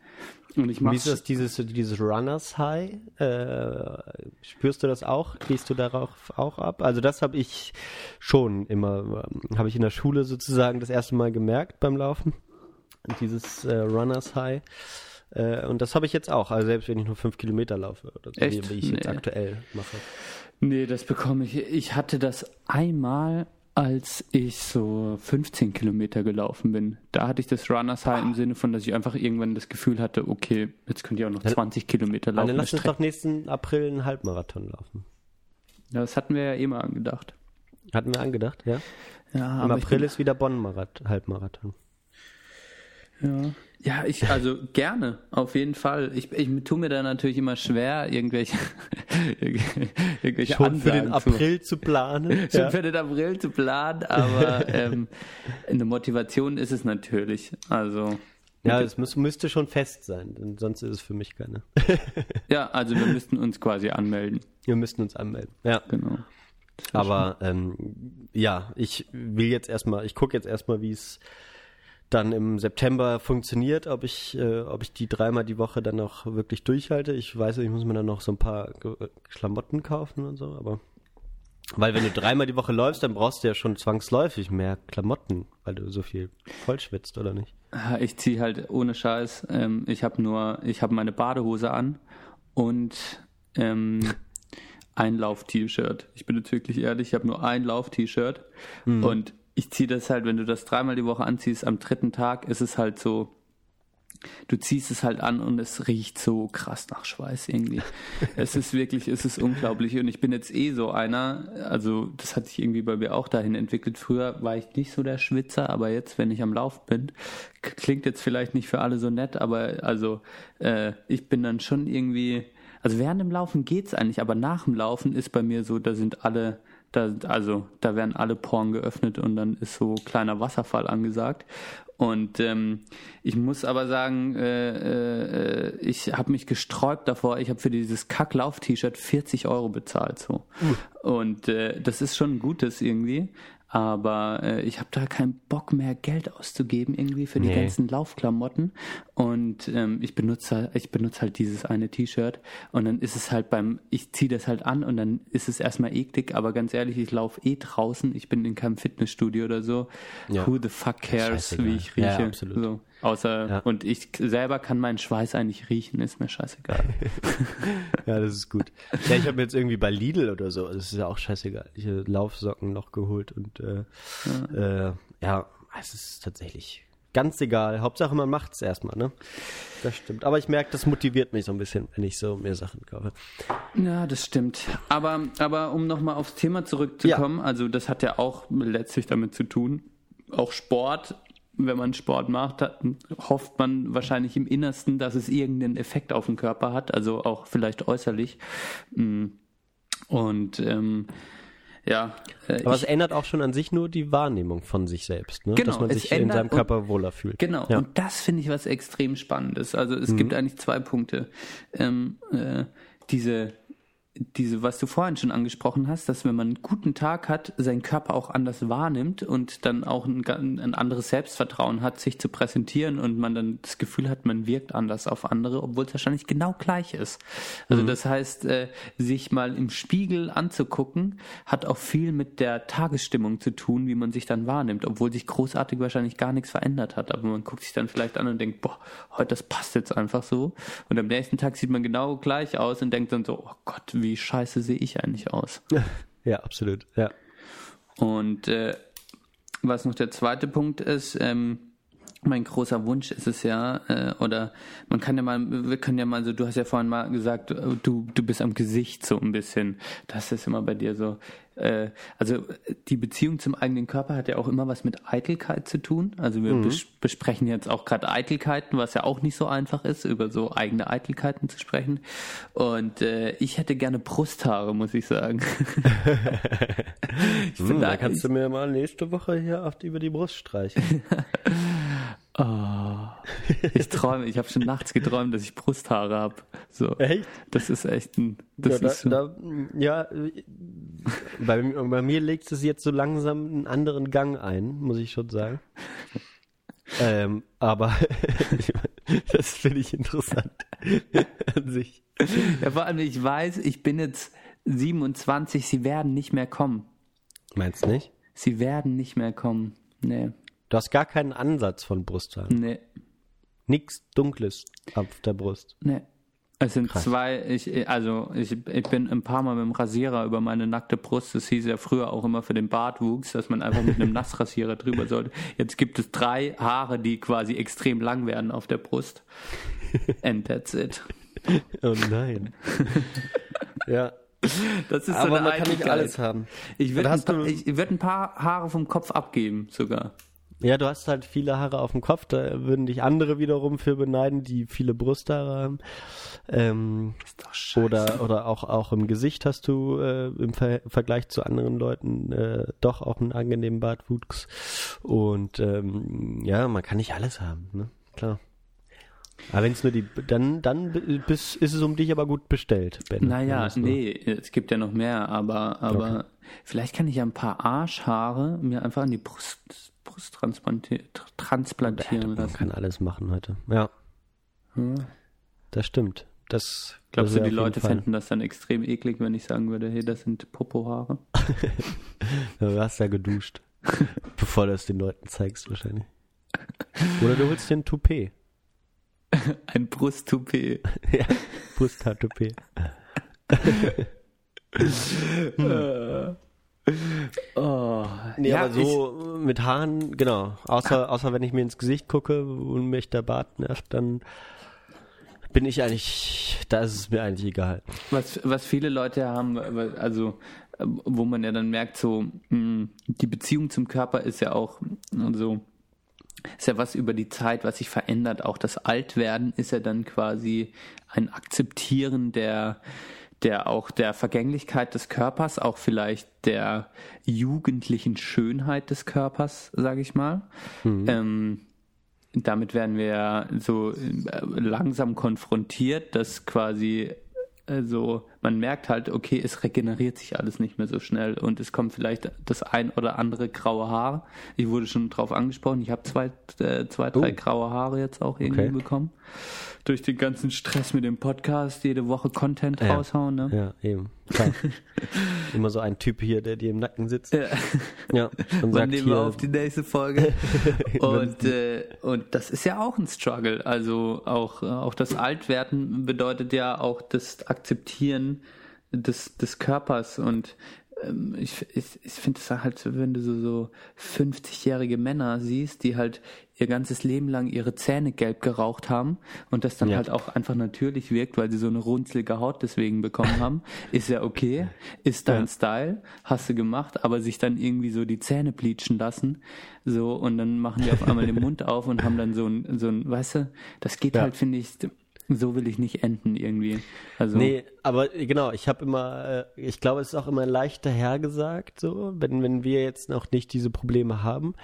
Und ich Wie ist das dieses, dieses Runners High? Äh, spürst du das auch? Gehst du darauf auch ab? Also das habe ich schon immer, ähm, habe ich in der Schule sozusagen das erste Mal gemerkt beim Laufen. Dieses äh, Runners High. Äh, und das habe ich jetzt auch, also selbst wenn ich nur fünf Kilometer laufe, oder so, Echt? wie ich nee. jetzt aktuell mache. Nee, das bekomme ich. Ich hatte das einmal, als ich so 15 Kilometer gelaufen bin. Da hatte ich das Runners High im Sinne von, dass ich einfach irgendwann das Gefühl hatte, okay, jetzt könnt ihr auch noch 20 Kilometer laufen. Dann lass uns doch nächsten April einen Halbmarathon laufen. Ja, das hatten wir ja eh mal angedacht. Hatten wir angedacht, ja? Ja, Im April ist wieder Bonn-Halbmarathon. Ja. Ja, ich, also gerne, auf jeden Fall. Ich, ich tue mir da natürlich immer schwer, irgendwelche, irgendwelche Schon für den April zu, zu planen. Schon ja. für den April zu planen, aber ähm, eine Motivation ist es natürlich. Also. Ja, es müsste schon fest sein, denn sonst ist es für mich keine. ja, also wir müssten uns quasi anmelden. Wir müssten uns anmelden, ja. Genau. Aber ähm, ja, ich will jetzt erstmal, ich gucke jetzt erstmal, wie es dann im September funktioniert, ob ich, äh, ob ich die dreimal die Woche dann auch wirklich durchhalte. Ich weiß, ich muss mir dann noch so ein paar Klamotten kaufen und so, aber weil wenn du dreimal die Woche läufst, dann brauchst du ja schon zwangsläufig mehr Klamotten, weil du so viel vollschwitzt, oder nicht? Ich ziehe halt ohne Scheiß. Ähm, ich habe nur, ich habe meine Badehose an und ähm, ein Lauf-T-Shirt. Ich bin jetzt wirklich ehrlich, ich habe nur ein Lauf-T-Shirt mhm. und ich ziehe das halt, wenn du das dreimal die Woche anziehst, am dritten Tag ist es halt so, du ziehst es halt an und es riecht so krass nach Schweiß irgendwie. es ist wirklich, es ist unglaublich. Und ich bin jetzt eh so einer, also das hat sich irgendwie bei mir auch dahin entwickelt. Früher war ich nicht so der Schwitzer, aber jetzt, wenn ich am Lauf bin, klingt jetzt vielleicht nicht für alle so nett, aber also äh, ich bin dann schon irgendwie, also während dem Laufen geht's eigentlich, aber nach dem Laufen ist bei mir so, da sind alle da, also da werden alle Poren geöffnet und dann ist so kleiner Wasserfall angesagt. Und ähm, ich muss aber sagen, äh, äh, ich habe mich gesträubt davor. Ich habe für dieses Kacklauf-T-Shirt 40 Euro bezahlt so. Uh. Und äh, das ist schon ein gutes irgendwie. Aber äh, ich habe da keinen Bock mehr Geld auszugeben irgendwie für die Nee. ganzen Laufklamotten und ähm, ich benutze ich benutze halt dieses eine T-Shirt und dann ist es halt beim ich ziehe das halt an und dann ist es erstmal eklig, aber ganz ehrlich, ich laufe eh draußen, ich bin in keinem Fitnessstudio oder so. Ja. Who the fuck cares, Scheißegal. wie ich Ja, rieche? absolut. So, außer Ja. und ich selber kann meinen Schweiß eigentlich riechen, ist mir scheißegal. Ja, das ist gut. Ja, ich habe mir jetzt irgendwie bei Lidl oder so, das ist ja auch scheißegal, ich habe Laufsocken noch geholt und äh, ja. Äh, ja, es ist tatsächlich ganz egal. Hauptsache man macht's erstmal, ne? Das stimmt. Aber ich merke, das motiviert mich so ein bisschen, wenn ich so mir Sachen kaufe. Ja, das stimmt. Aber, aber um nochmal aufs Thema zurückzukommen, also das hat ja auch letztlich damit zu tun, auch Sport, wenn man Sport macht, hofft man wahrscheinlich im Innersten, dass es irgendeinen Effekt auf den Körper hat, also auch vielleicht äußerlich. Mm. Und ähm, ja, äh, Aber es ändert auch schon an sich nur die Wahrnehmung von sich selbst, ne? Genau, dass man sich in seinem und- Körper wohler fühlt. Genau, Ja. und das finde ich was extrem Spannendes. Also Mhm. es gibt eigentlich zwei Punkte. Ähm, äh, diese, diese, was du vorhin schon angesprochen hast, dass wenn man einen guten Tag hat, seinen Körper auch anders wahrnimmt und dann auch ein, ein anderes Selbstvertrauen hat, sich zu präsentieren und man dann das Gefühl hat, man wirkt anders auf andere, obwohl es wahrscheinlich genau gleich ist. Also das heißt, äh, sich mal im Spiegel anzugucken, hat auch viel mit der Tagesstimmung zu tun, wie man sich dann wahrnimmt, obwohl sich großartig wahrscheinlich gar nichts verändert hat. Aber man guckt sich dann vielleicht an und denkt, boah, heute das passt jetzt einfach so. Und am nächsten Tag sieht man genau gleich aus und denkt dann so, oh Gott, wie scheiße sehe ich eigentlich aus. Ja, absolut. Ja. Und äh, was noch der zweite Punkt ist, ähm, mein großer Wunsch ist es ja, äh, oder man kann ja mal, wir können ja mal so, du hast ja vorhin mal gesagt, du, du bist am Gesicht so ein bisschen. Das ist immer bei dir so. Äh, also die Beziehung zum eigenen Körper hat ja auch immer was mit Eitelkeit zu tun. Also wir bes besprechen jetzt auch gerade Eitelkeiten, was ja auch nicht so einfach ist, über so eigene Eitelkeiten zu sprechen. Und äh, ich hätte gerne Brusthaare, muss ich sagen. ich Hm, da kannst du mir mal nächste Woche hier auf, über die Brust streichen. Oh, ich träume, ich habe schon nachts geträumt, dass ich Brusthaare habe. So, Echt? das ist echt ein, das ja, ist da, da, ja, bei, bei mir legt es jetzt so langsam einen anderen Gang ein, muss ich schon sagen. ähm, aber das finde ich interessant an sich. ja, vor allem ich weiß, ich bin jetzt 27, sie werden nicht mehr kommen. Meinst nicht? Sie werden nicht mehr kommen. Nee, Du hast gar keinen Ansatz von Brusthaaren. nee, Nix Dunkles auf der Brust. nee. Es sind Krass. zwei, ich, also ich, ich bin ein paar Mal mit dem Rasierer über meine nackte Brust. Das hieß ja früher auch immer für den Bartwuchs, dass man einfach mit einem Nassrasierer drüber sollte. Jetzt gibt es drei Haare, die quasi extrem lang werden auf der Brust. And that's it. Oh nein. ja. Das ist so Aber eine man kann nicht alles haben. Ich würde ein, ich würd ein paar Haare vom Kopf abgeben, sogar. Ja, du hast halt viele Haare auf dem Kopf, da würden dich andere wiederum für beneiden, die viele Brusthaare haben. Ähm, Ist doch scheiße. oder oder auch, auch im Gesicht hast du äh, im Ver Vergleich zu anderen Leuten äh, doch auch einen angenehmen Bartwuchs. Und ähm, ja, man kann nicht alles haben, ne? Klar. Aber wenn es nur die, dann, dann bis, ist es um dich aber gut bestellt, Ben. Naja, nee, es gibt ja noch mehr, aber, aber vielleicht kann ich ja ein paar Arschhaare mir einfach an die Brust, Brust transplanti- tr- transplantieren Man lassen. kann alles machen heute. Ja, Hm. das stimmt. Das Glaubst du, die Leute Fall- fänden das dann extrem eklig, wenn ich sagen würde, hey, das sind Popohaare? Du hast ja geduscht. bevor du es den Leuten zeigst, wahrscheinlich. Oder du holst dir ein Toupet. Ein Brusttoupet. ja, Brusthaar-Toupet. Oh, Nee, ja, aber so mit Haaren, genau. Außer, außer wenn ich mir ins Gesicht gucke und mich der Bart nervt, dann bin ich eigentlich, da ist es mir eigentlich egal. Was, was viele Leute haben, also äh, wo man ja dann merkt, so mh, die Beziehung zum Körper ist ja auch so, ist ja was über die Zeit, was sich verändert. Auch das Altwerden ist ja dann quasi ein Akzeptieren der der auch der Vergänglichkeit des Körpers, auch vielleicht der jugendlichen Schönheit des Körpers, sage ich mal. Ähm, damit werden wir so äh, langsam konfrontiert, dass quasi äh, so man merkt halt, okay, es regeneriert sich alles nicht mehr so schnell und es kommt vielleicht das ein oder andere graue Haar. Ich wurde schon drauf angesprochen, ich habe zwei, äh, zwei, drei Oh. graue Haare jetzt auch irgendwie Okay. bekommen. Durch den ganzen Stress mit dem Podcast, jede Woche Content Ja. raushauen, ne? Ja, eben. Klar. Immer so ein Typ hier, der dir im Nacken sitzt. Ja. Ja. Und sagt nehmen wir hier, auf die nächste Folge? und, äh, und das ist ja auch ein Struggle. Also auch, äh, auch das Altwerden bedeutet ja auch das Akzeptieren des, des Körpers. Und ähm, ich, ich, ich finde es halt, so, wenn du so, so 50-jährige Männer siehst, die halt ihr ganzes Leben lang ihre Zähne gelb geraucht haben und das dann Ja. halt auch einfach natürlich wirkt, weil sie so eine runzelige Haut deswegen bekommen haben, ist ja okay, ist dein Ja. Style, hast du gemacht, aber sich dann irgendwie so die Zähne bleachen lassen, so und dann machen die auf einmal den Mund auf und haben dann so ein, so ein, weißt du, das geht Ja. halt, finde ich, so will ich nicht enden irgendwie. Also Nee, aber genau, ich habe immer, äh, ich glaube, es ist auch immer leichter hergesagt, so, wenn, wenn wir jetzt noch nicht diese Probleme haben,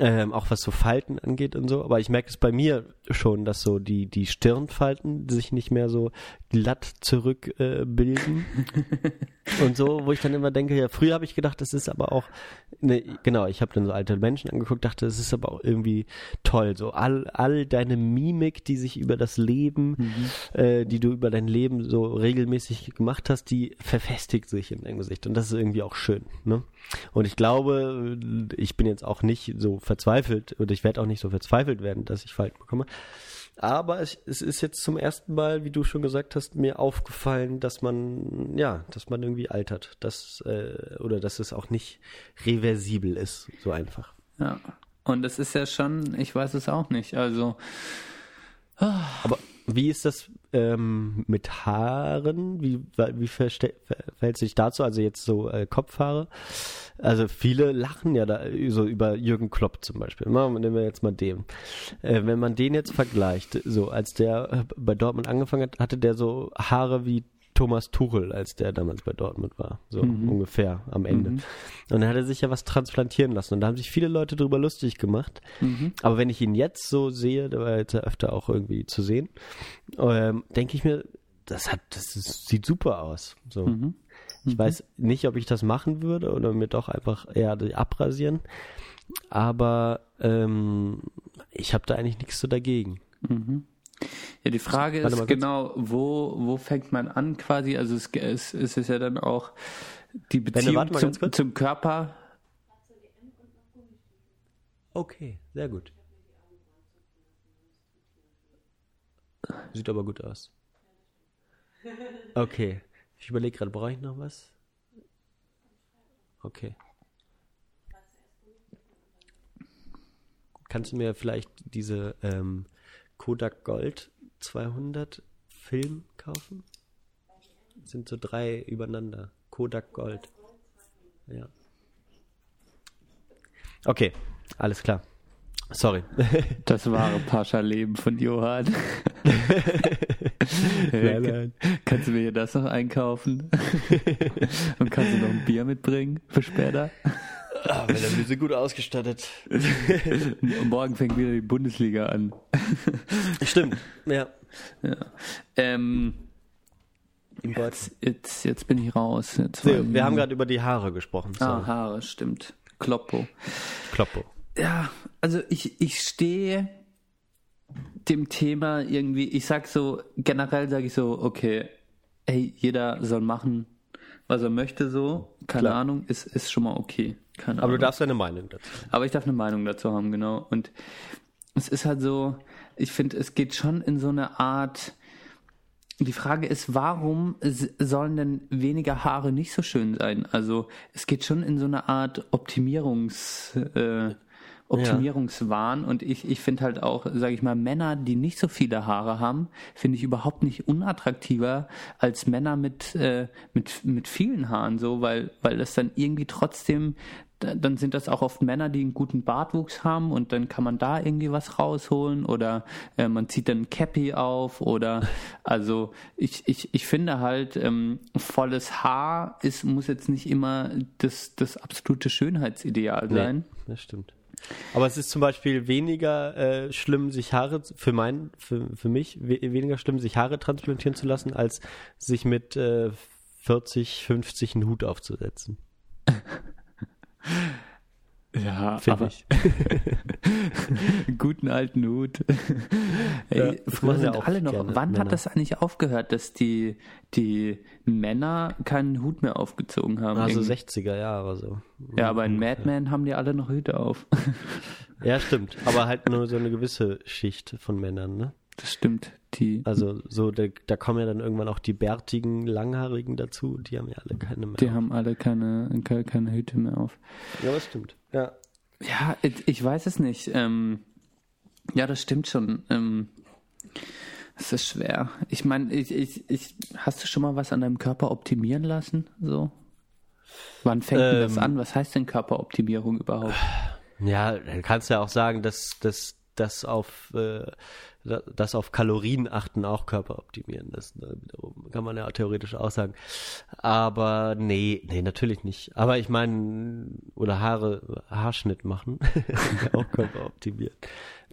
ähm, auch was so Falten angeht und so, aber ich merke es bei mir schon, dass so die, die Stirnfalten sich nicht mehr so glatt zurückbilden äh, und so, wo ich dann immer denke, ja, früher habe ich gedacht, das ist aber auch, ne, genau, ich habe dann so alte Menschen angeguckt, dachte, das ist aber auch irgendwie toll, so all, all deine Mimik, die sich über das Leben, äh, die du über dein Leben so regelmäßig gemacht hast, die verfestigt sich in deinem Gesicht und das ist irgendwie auch schön, ne? Und ich glaube, ich bin jetzt auch nicht so verzweifelt oder ich werde auch nicht so verzweifelt werden, dass ich Falten bekomme. Aber es, es ist jetzt zum ersten Mal, wie du schon gesagt hast, mir aufgefallen, dass man, ja, dass man irgendwie altert, dass, äh, oder dass es auch nicht reversibel ist, so einfach. ja. Und das ist ja schon, ich weiß es auch nicht. Also Aber wie ist das ähm, mit Haaren? Wie, wie verhält sich dazu? Also jetzt so äh, Kopfhaare. Also viele lachen ja da so über Jürgen Klopp zum Beispiel. Machen Nehmen wir jetzt mal den. Äh, wenn man den jetzt vergleicht, so als der äh, bei Dortmund angefangen hat, hatte der so Haare wie Thomas Tuchel, als der damals bei Dortmund war. So ungefähr am Ende. Und dann hat er sich ja was transplantieren lassen. Und da haben sich viele Leute drüber lustig gemacht. Aber wenn ich ihn jetzt so sehe, der war jetzt ja öfter auch irgendwie zu sehen, ähm, denke ich mir, das hat, das ist, sieht super aus. So. Ich weiß nicht, ob ich das machen würde oder mir doch einfach eher abrasieren. Aber ähm, ich habe da eigentlich nichts so dagegen. Ja, die Frage Warte ist genau, wo, wo fängt man an quasi? Also es, es, es ist ja dann auch die Beziehung zum, zum Körper. Okay, sehr gut. Sieht aber gut aus. Okay. Ich überlege gerade, brauche ich noch was? Okay. Kannst du mir vielleicht diese ähm, Kodak Gold 200 Film kaufen? Das sind so drei übereinander. Kodak Gold. Ja. Okay, alles klar. Sorry. Das wahre Pascha-Leben von Johann. Nein, nein. Kannst du mir hier das noch einkaufen? Und kannst du noch ein Bier mitbringen für später? Ah, wir sind gut ausgestattet. Und morgen fängt wieder die Bundesliga an. Stimmt. Ja. Ja. Ähm, jetzt, jetzt, jetzt bin ich raus. Jetzt ich wir haben gerade über die Haare gesprochen. Ah, Sorry. Haare, stimmt. Kloppo. Kloppo. Ja, also ich, ich stehe dem Thema irgendwie, ich sag so, generell sage ich so, okay, ey, jeder soll machen, was er möchte, so, keine Klar. Ahnung, ist, ist schon mal okay. Keine Aber du Ahnung. darfst deine Meinung dazu. Aber ich darf eine Meinung dazu haben, genau. Und es ist halt so, ich finde, es geht schon in so eine Art. Die Frage ist, warum sollen denn weniger Haare nicht so schön sein? Also es geht schon in so eine Art Optimierungs, äh, Optimierungswahn und ich, ich finde halt auch, sage ich mal, Männer, die nicht so viele Haare haben, finde ich überhaupt nicht unattraktiver als Männer mit, äh, mit, mit vielen Haaren so, weil, weil das dann irgendwie trotzdem da- dann sind das auch oft Männer, die einen guten Bartwuchs haben und dann kann man da irgendwie was rausholen oder äh, man zieht dann ein Cappy auf oder also ich, ich, ich finde halt ähm, volles Haar ist, muss jetzt nicht immer das, das absolute Schönheitsideal sein. das stimmt. Aber es ist zum Beispiel weniger äh, schlimm, sich Haare, für mein, für, für mich, we weniger schlimm, sich Haare transplantieren zu lassen, als sich mit äh, 40, 50 einen Hut aufzusetzen. Ja, Find aber ich. guten alten Hut. Ja, Ey, das früher ja sind alle noch. Wann Männer. hat das eigentlich aufgehört, dass die, die Männer keinen Hut mehr aufgezogen haben? Also Irgendwie? 60er Jahre so. ja, aber in Mad Men haben die alle noch Hüte auf. Ja, stimmt. Aber halt nur so eine gewisse Schicht von Männern, ne? Das stimmt. Die, Also so, da, da kommen ja dann irgendwann auch die bärtigen, langhaarigen dazu. Die haben ja alle keine mehr. die haben alle keine, keine, keine Hüte mehr auf. ja, das stimmt. Ja. Ja, ich weiß es nicht. Ähm, ja, das stimmt schon. Ähm, es ist schwer. Ich meine, ich, ich, ich, hast du schon mal was an deinem Körper optimieren lassen? So? Wann fängt denn das Ähm. an? Was heißt denn Körperoptimierung überhaupt? Ja, dann kannst du ja auch sagen, dass dass das auf äh, das auf Kalorien achten auch Körper optimieren. Das ne, wiederum kann man ja theoretisch auch sagen. Aber nee, nee, natürlich nicht. Aber ich meine, oder Haare, Haarschnitt machen, auch Körper optimieren.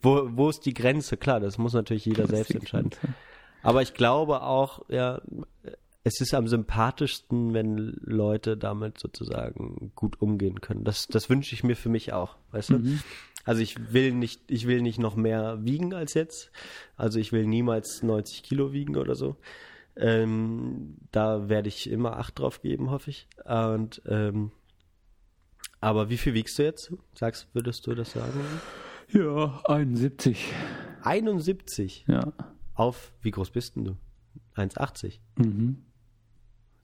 Wo, wo ist die Grenze? Klar, das muss natürlich jeder selbst entscheiden. Aber ich glaube auch, ja, es ist am sympathischsten, wenn Leute damit sozusagen gut umgehen können. Das, das wünsche ich mir für mich auch, weißt du? Also ich will nicht, ich will nicht noch mehr wiegen als jetzt. Also ich will niemals 90 Kilo wiegen oder so. Ähm, da werde ich immer Acht drauf geben, hoffe ich. Und ähm, aber wie viel wiegst du jetzt? Sagst, würdest du das sagen? Ja, 71. 71 Ja. auf, wie groß bist denn du? 1,80. Mhm.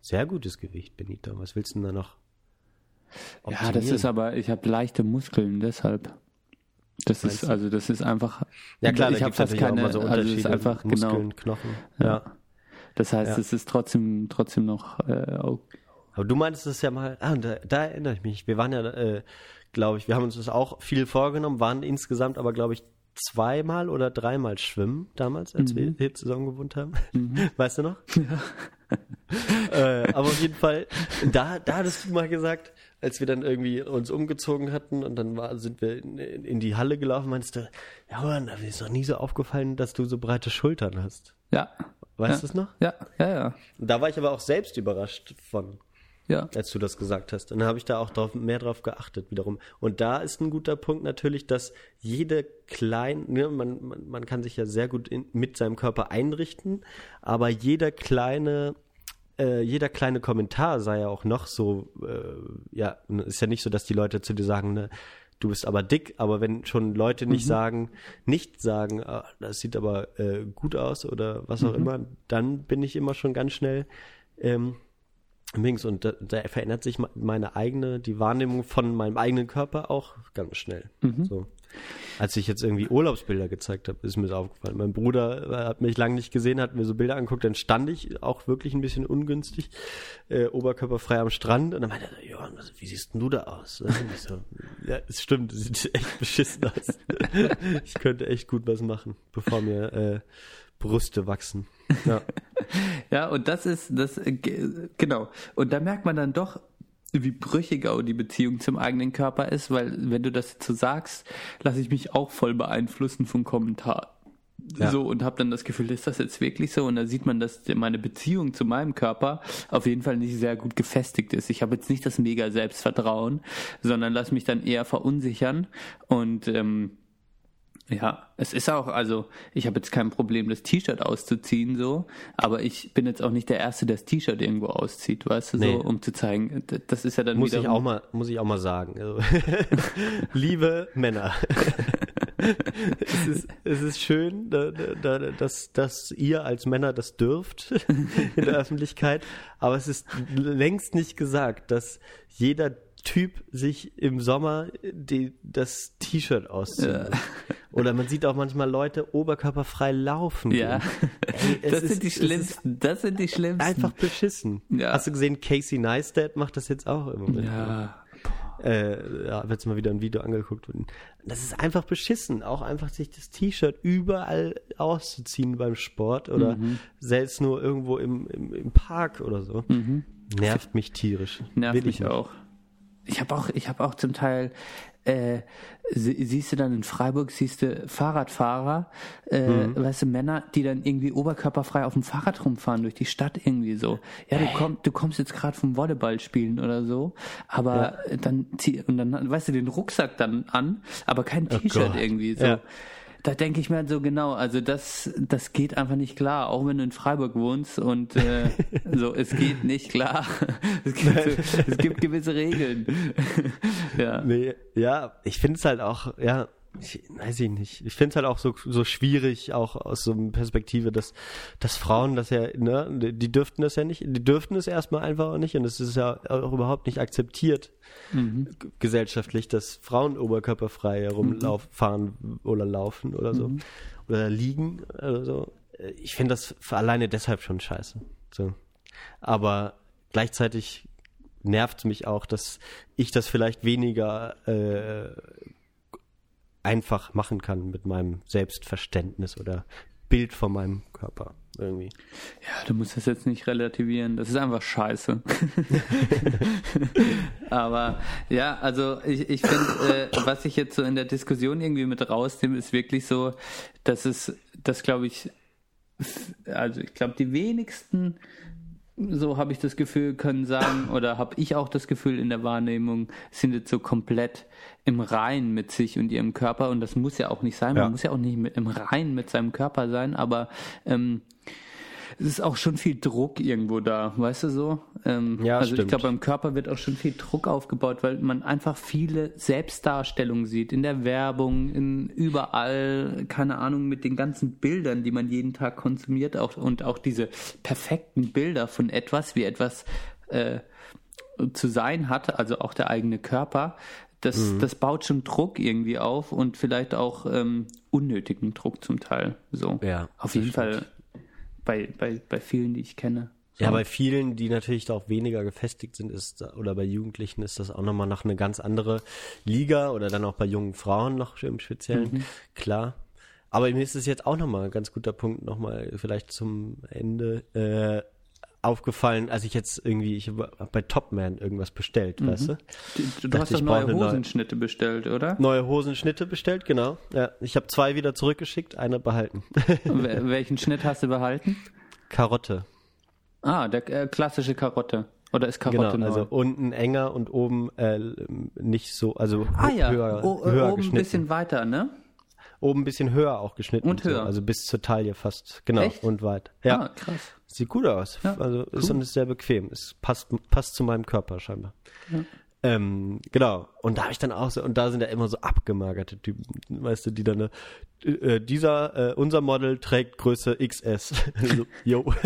Sehr gutes Gewicht, Benito. Was willst du denn da noch? Ja, das ist aber, ich habe leichte Muskeln, deshalb. Das ist, du? also das ist einfach. Ja klar, ich habe fast keine, so also es ist einfach, Muskeln, genau. Knochen. Ja. Ja. Das heißt, Ja. es ist trotzdem, trotzdem noch, äh, auch, Aber du meintest es ja mal, ah, da, da erinnere ich mich. Wir waren ja, äh, glaube ich, wir haben uns das auch viel vorgenommen, waren insgesamt aber, glaube ich, zweimal oder dreimal schwimmen damals, als wir hier zusammen gewohnt haben. Weißt du noch? Ja. äh, aber auf jeden Fall, da, da hattest du mal gesagt, als wir dann irgendwie uns umgezogen hatten und dann war, sind wir in, in die Halle gelaufen, meinst du, ja, Mann, mir ist noch nie so aufgefallen, dass du so breite Schultern hast. ja. Weißt ja. du es noch? Ja, ja, ja. Da war ich aber auch selbst überrascht von Ja. als du das gesagt hast. Und dann habe ich da auch drauf, mehr drauf geachtet wiederum. Und da ist ein guter Punkt natürlich, dass jede kleine, ne, man, man, man kann sich ja sehr gut in, mit seinem Körper einrichten, aber jeder kleine äh, jeder kleine Kommentar sei ja auch noch so, äh, ja, ist ja nicht so, dass die Leute zu dir sagen, ne, du bist aber dick, aber wenn schon Leute nicht sagen, nicht sagen, ah, das sieht aber äh, gut aus oder was auch immer, dann bin ich immer schon ganz schnell ähm, links und da, da verändert sich me- meine eigene, die Wahrnehmung von meinem eigenen Körper auch ganz schnell. So. Als ich jetzt irgendwie Urlaubsbilder gezeigt habe, ist mir das aufgefallen. Mein Bruder äh, hat mich lange nicht gesehen, hat mir so Bilder angeguckt, dann stand ich auch wirklich ein bisschen ungünstig, äh, oberkörperfrei am Strand und dann meinte er, so, Johann, wie siehst denn du da aus? Und ich so, ja, es stimmt, es sieht echt beschissen aus. ich könnte echt gut was machen, bevor mir äh, Brüste wachsen. Ja. Ja, und das ist, das, äh, ge- genau. Und da merkt man dann doch, wie brüchig auch die Beziehung zum eigenen Körper ist, weil wenn du das jetzt so sagst, lasse ich mich auch voll beeinflussen vom Kommentar. Ja. So und habe dann das Gefühl, ist das jetzt wirklich so? Und da sieht man, dass meine Beziehung zu meinem Körper auf jeden Fall nicht sehr gut gefestigt ist. Ich habe jetzt nicht das mega Selbstvertrauen, sondern lasse mich dann eher verunsichern und ähm, ja, es ist auch, also ich habe jetzt kein Problem, das T-Shirt auszuziehen, so, aber ich bin jetzt auch nicht der Erste, der das T-Shirt irgendwo auszieht, weißt du, Nee. so, um zu zeigen, das ist ja dann Muss wieder. ich auch mal, muss ich auch mal sagen. Also, liebe Männer. es, ist, es ist schön, da, da, dass, dass ihr als Männer das dürft in der Öffentlichkeit, aber es ist längst nicht gesagt, dass jeder Typ sich im Sommer die, das T-Shirt auszieht. Ja. Oder man sieht auch manchmal Leute oberkörperfrei laufen. Ja. Ey, das ist- sind die ist schlimmsten, das sind die schlimmsten. Einfach beschissen. Ja. Hast du gesehen, Casey Neistat macht das jetzt auch im Moment. Ja, Äh, ja, jetzt mal wieder ein Video angeguckt. Das ist einfach beschissen. Auch einfach sich das T-Shirt überall auszuziehen beim Sport oder Mhm. selbst nur irgendwo im, im, im Park oder so. Nervt mich tierisch. nervt Will ich mich nicht. Ich habe auch, ich habe auch zum Teil, äh, sie, siehst du dann in Freiburg, siehst du Fahrradfahrer, äh, Mhm. weißt du, Männer, die dann irgendwie oberkörperfrei auf dem Fahrrad rumfahren durch die Stadt irgendwie so. Ja, du, komm, du kommst jetzt gerade vom Volleyball spielen oder so, aber dann zieh, und dann, weißt du, den Rucksack dann an, aber kein T-Shirt Gott. irgendwie so. Ja. Da denke ich mir halt so genau, also das, das geht einfach nicht klar, auch wenn du in Freiburg wohnst und äh, so, es geht nicht klar. Es gibt, so, es gibt gewisse Regeln. ja. Nee, ja, ich finde es halt auch, ja, ich, weiß ich nicht. Ich finde es halt auch so, so schwierig, auch aus so einer Perspektive, dass, dass Frauen das ja, ne, die dürften das ja nicht, die dürften es erstmal einfach auch nicht und es ist ja auch überhaupt nicht akzeptiert g- gesellschaftlich, dass Frauen oberkörperfrei herumlaufen, fahren oder laufen oder so. Oder liegen oder so. Ich finde das alleine deshalb schon scheiße. So. Aber gleichzeitig nervt mich auch, dass ich das vielleicht weniger äh, einfach machen kann mit meinem Selbstverständnis oder Bild von meinem Körper irgendwie. ja, du musst das jetzt nicht relativieren, das ist einfach scheiße. Aber ja, also ich, ich finde, äh, was ich jetzt so in der Diskussion irgendwie mit rausnehme, ist wirklich so, dass es, das glaube ich, also ich glaube, die wenigsten so habe ich das Gefühl, können sagen, oder habe ich auch das Gefühl in der Wahrnehmung, sind jetzt so komplett im Reinen mit sich und ihrem Körper. Und das muss ja auch nicht sein. Man Ja. muss ja auch nicht mit, im Reinen mit seinem Körper sein, aber ähm, es ist auch schon viel Druck irgendwo da, weißt du so? Ähm, Ja, also ich stimmt. glaube, beim Körper wird auch schon viel Druck aufgebaut, weil man einfach viele Selbstdarstellungen sieht, in der Werbung, in überall, keine Ahnung, mit den ganzen Bildern, die man jeden Tag konsumiert, auch und auch diese perfekten Bilder von etwas, wie etwas äh, zu sein hat, also auch der eigene Körper. Das, Mhm. das baut schon Druck irgendwie auf und vielleicht auch ähm, unnötigen Druck zum Teil. So. Ja, Auf jeden stimmt. Fall bei, bei, bei vielen, die ich kenne. So. Ja, bei vielen, die natürlich da auch weniger gefestigt sind, ist oder bei Jugendlichen ist das auch nochmal noch eine ganz andere Liga oder dann auch bei jungen Frauen noch im Speziellen, klar. Aber mir ist es jetzt auch nochmal ein ganz guter Punkt, nochmal vielleicht zum Ende äh, aufgefallen, als ich jetzt irgendwie, ich habe bei Topman irgendwas bestellt, weißt du? Du, du hast doch neue eine neue- Hosenschnitte bestellt, oder? Neue Hosenschnitte bestellt, genau. Ja, ich habe zwei wieder zurückgeschickt, eine behalten. Wel- Welchen Schnitt hast du behalten? Karotte. Ah, der äh, klassische Karotte. Oder ist Genau, Karotte neu? also unten enger und oben äh, nicht so, also ah ja, höher, o, äh, höher oben ein bisschen weiter, ne? Oben ein bisschen höher auch geschnitten. Und höher. So, also bis zur Taille fast. Genau. Echt? Und weit. Ja. Ah, krass. Sieht gut aus. Ja, also ist cool. und ist sehr bequem. Es passt, passt zu meinem Körper scheinbar. Ähm, genau. Und da habe ich dann auch so, und da sind ja immer so abgemagerte Typen, weißt du, die dann, äh, äh, dieser, äh, unser Model trägt Größe XS. so, yo.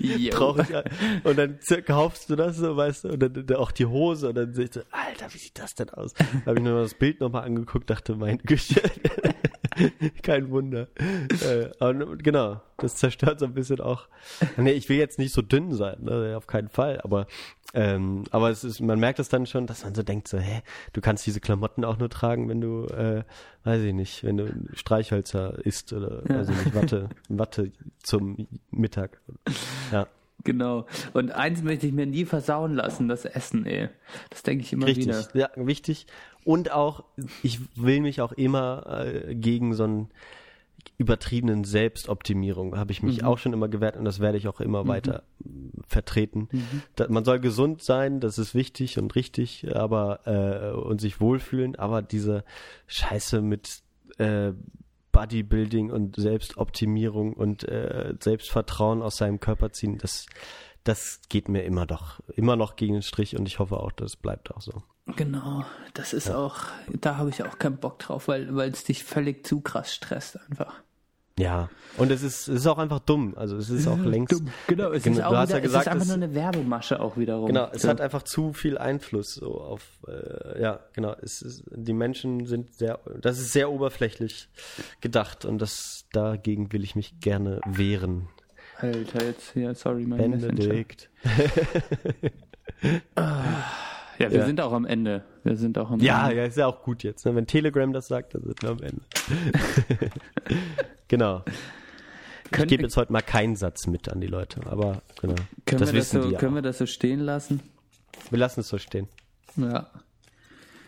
Ich. ja. Und dann kaufst du das so, weißt du, und dann, auch die Hose und dann sehe ich so, Alter, wie sieht das denn aus? Da habe ich mir das Bild nochmal angeguckt, dachte, mein Güte. Kein Wunder. Äh, aber genau, das zerstört so ein bisschen auch. Nee, ich will jetzt nicht so dünn sein, ne, auf keinen Fall, aber ähm, aber es ist, man merkt es dann schon, dass man so denkt, so, hä, du kannst diese Klamotten auch nur tragen, wenn du, äh, weiß ich nicht, wenn du Streichhölzer isst oder, Ja. weiß ich nicht, Watte, Watte zum Mittag. Ja. Genau. Und eins möchte ich mir nie versauen lassen, das Essen, ey. Das denke ich immer Richtig, wieder. ja, wichtig. Und auch, ich will mich auch immer äh, gegen so einen übertriebenen Selbstoptimierung, habe ich mich auch schon immer gewehrt und das werde ich auch immer weiter mm, vertreten. Da, man soll gesund sein, das ist wichtig und richtig, aber äh, und sich wohlfühlen, aber diese Scheiße mit äh, Bodybuilding und Selbstoptimierung und äh, Selbstvertrauen aus seinem Körper ziehen, das das geht mir immer doch immer noch gegen den Strich und ich hoffe auch, das bleibt auch so. Genau. Das ist auch, da habe ich auch keinen Bock drauf, weil weil es dich völlig zu krass stresst einfach. Ja, und es ist, es ist auch einfach dumm. Also es ist auch längst. Genau, es Genau, ist auch wieder, ja gesagt, es ist einfach nur eine Werbemasche auch wiederum. Genau, es So. hat einfach zu viel Einfluss so auf. Äh, ja, genau. Es ist, die Menschen sind sehr. Das ist sehr oberflächlich gedacht und das dagegen will ich mich gerne wehren. Alter, jetzt hier, sorry, mein Messenger. Benedikt. Ja, wir Ja. sind auch am Ende. Wir sind auch am Ja, Ende. ja, ist ja auch gut jetzt. Ne? Wenn Telegram das sagt, dann sind wir am Ende. genau. Ich Können, gebe jetzt heute mal keinen Satz mit an die Leute, aber genau. können, das wir das so, können auch. wir das so stehen lassen? Wir lassen es so stehen. Ja.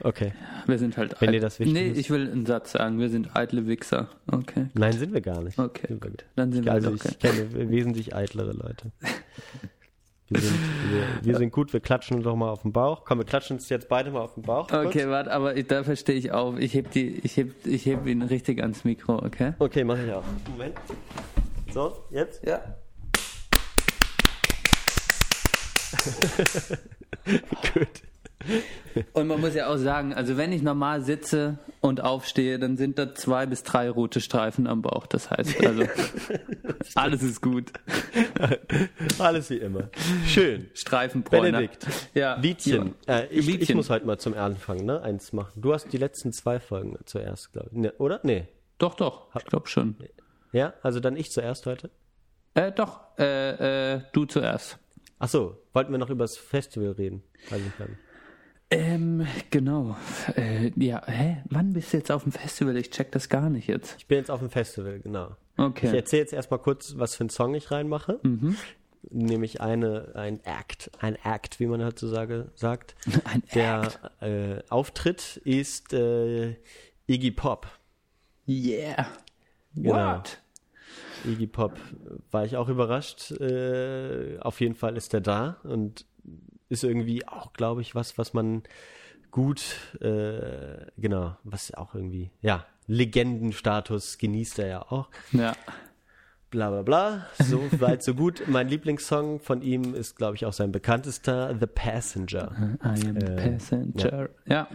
Okay. Wir sind halt Wenn dir das wichtig Nee, ist. ich will einen Satz sagen. Wir sind eitle Wichser. Okay. Nein, sind wir gar nicht. Okay, Sind. Dann sind wir Also okay. ich kenne wesentlich eitlere Leute. Wir sind, wir, wir sind gut, wir klatschen doch mal auf den Bauch. Komm, wir klatschen uns jetzt beide mal auf den Bauch. kurz. Okay, warte, aber ich, da verstehe ich auf. Ich heb die, ich heb, ich heb ihn richtig ans Mikro, okay? Okay, mache ich auch. Moment. So, jetzt? Ja. Gut. Und man muss ja auch sagen, also wenn ich normal sitze und aufstehe, dann sind da zwei bis drei rote Streifen am Bauch. Das heißt also, alles ist gut. Alles wie immer. Schön. Streifenbräuner. Benedikt. Ja. Liedchen. Äh, ich, ich Liedchen. muss heute mal zum Anfang, ne? Eins machen. Du hast die letzten zwei Folgen zuerst, glaube ich. Ne, oder? Nee. Doch, doch, ich glaube schon. Ja? Also dann ich zuerst heute? Äh, doch, äh, äh, du zuerst. Ach so, wollten wir noch über das Festival reden? Weiß ich gar nicht. Ähm, genau. Äh, ja, hä? Wann bist du jetzt auf dem Festival? Ich check das gar nicht jetzt. Ich bin jetzt auf dem Festival, genau. Ich Okay. erzähle jetzt erstmal kurz, was für einen Song ich reinmache. Nämlich eine, ein Act, ein Act, wie man heutzutage sagt. Ein Der äh, Auftritt ist äh, Iggy Pop. Yeah. Genau. What? Iggy Pop war ich auch überrascht. Äh, auf jeden Fall ist er da und ist irgendwie auch, glaube ich, was, was man gut, äh, genau, was auch irgendwie, ja, Legendenstatus genießt er ja auch. Ja. Bla bla bla. So weit, so gut. Mein Lieblingssong von ihm ist, glaube ich, auch sein bekanntester, The Passenger. I am Äh, passenger. Ja.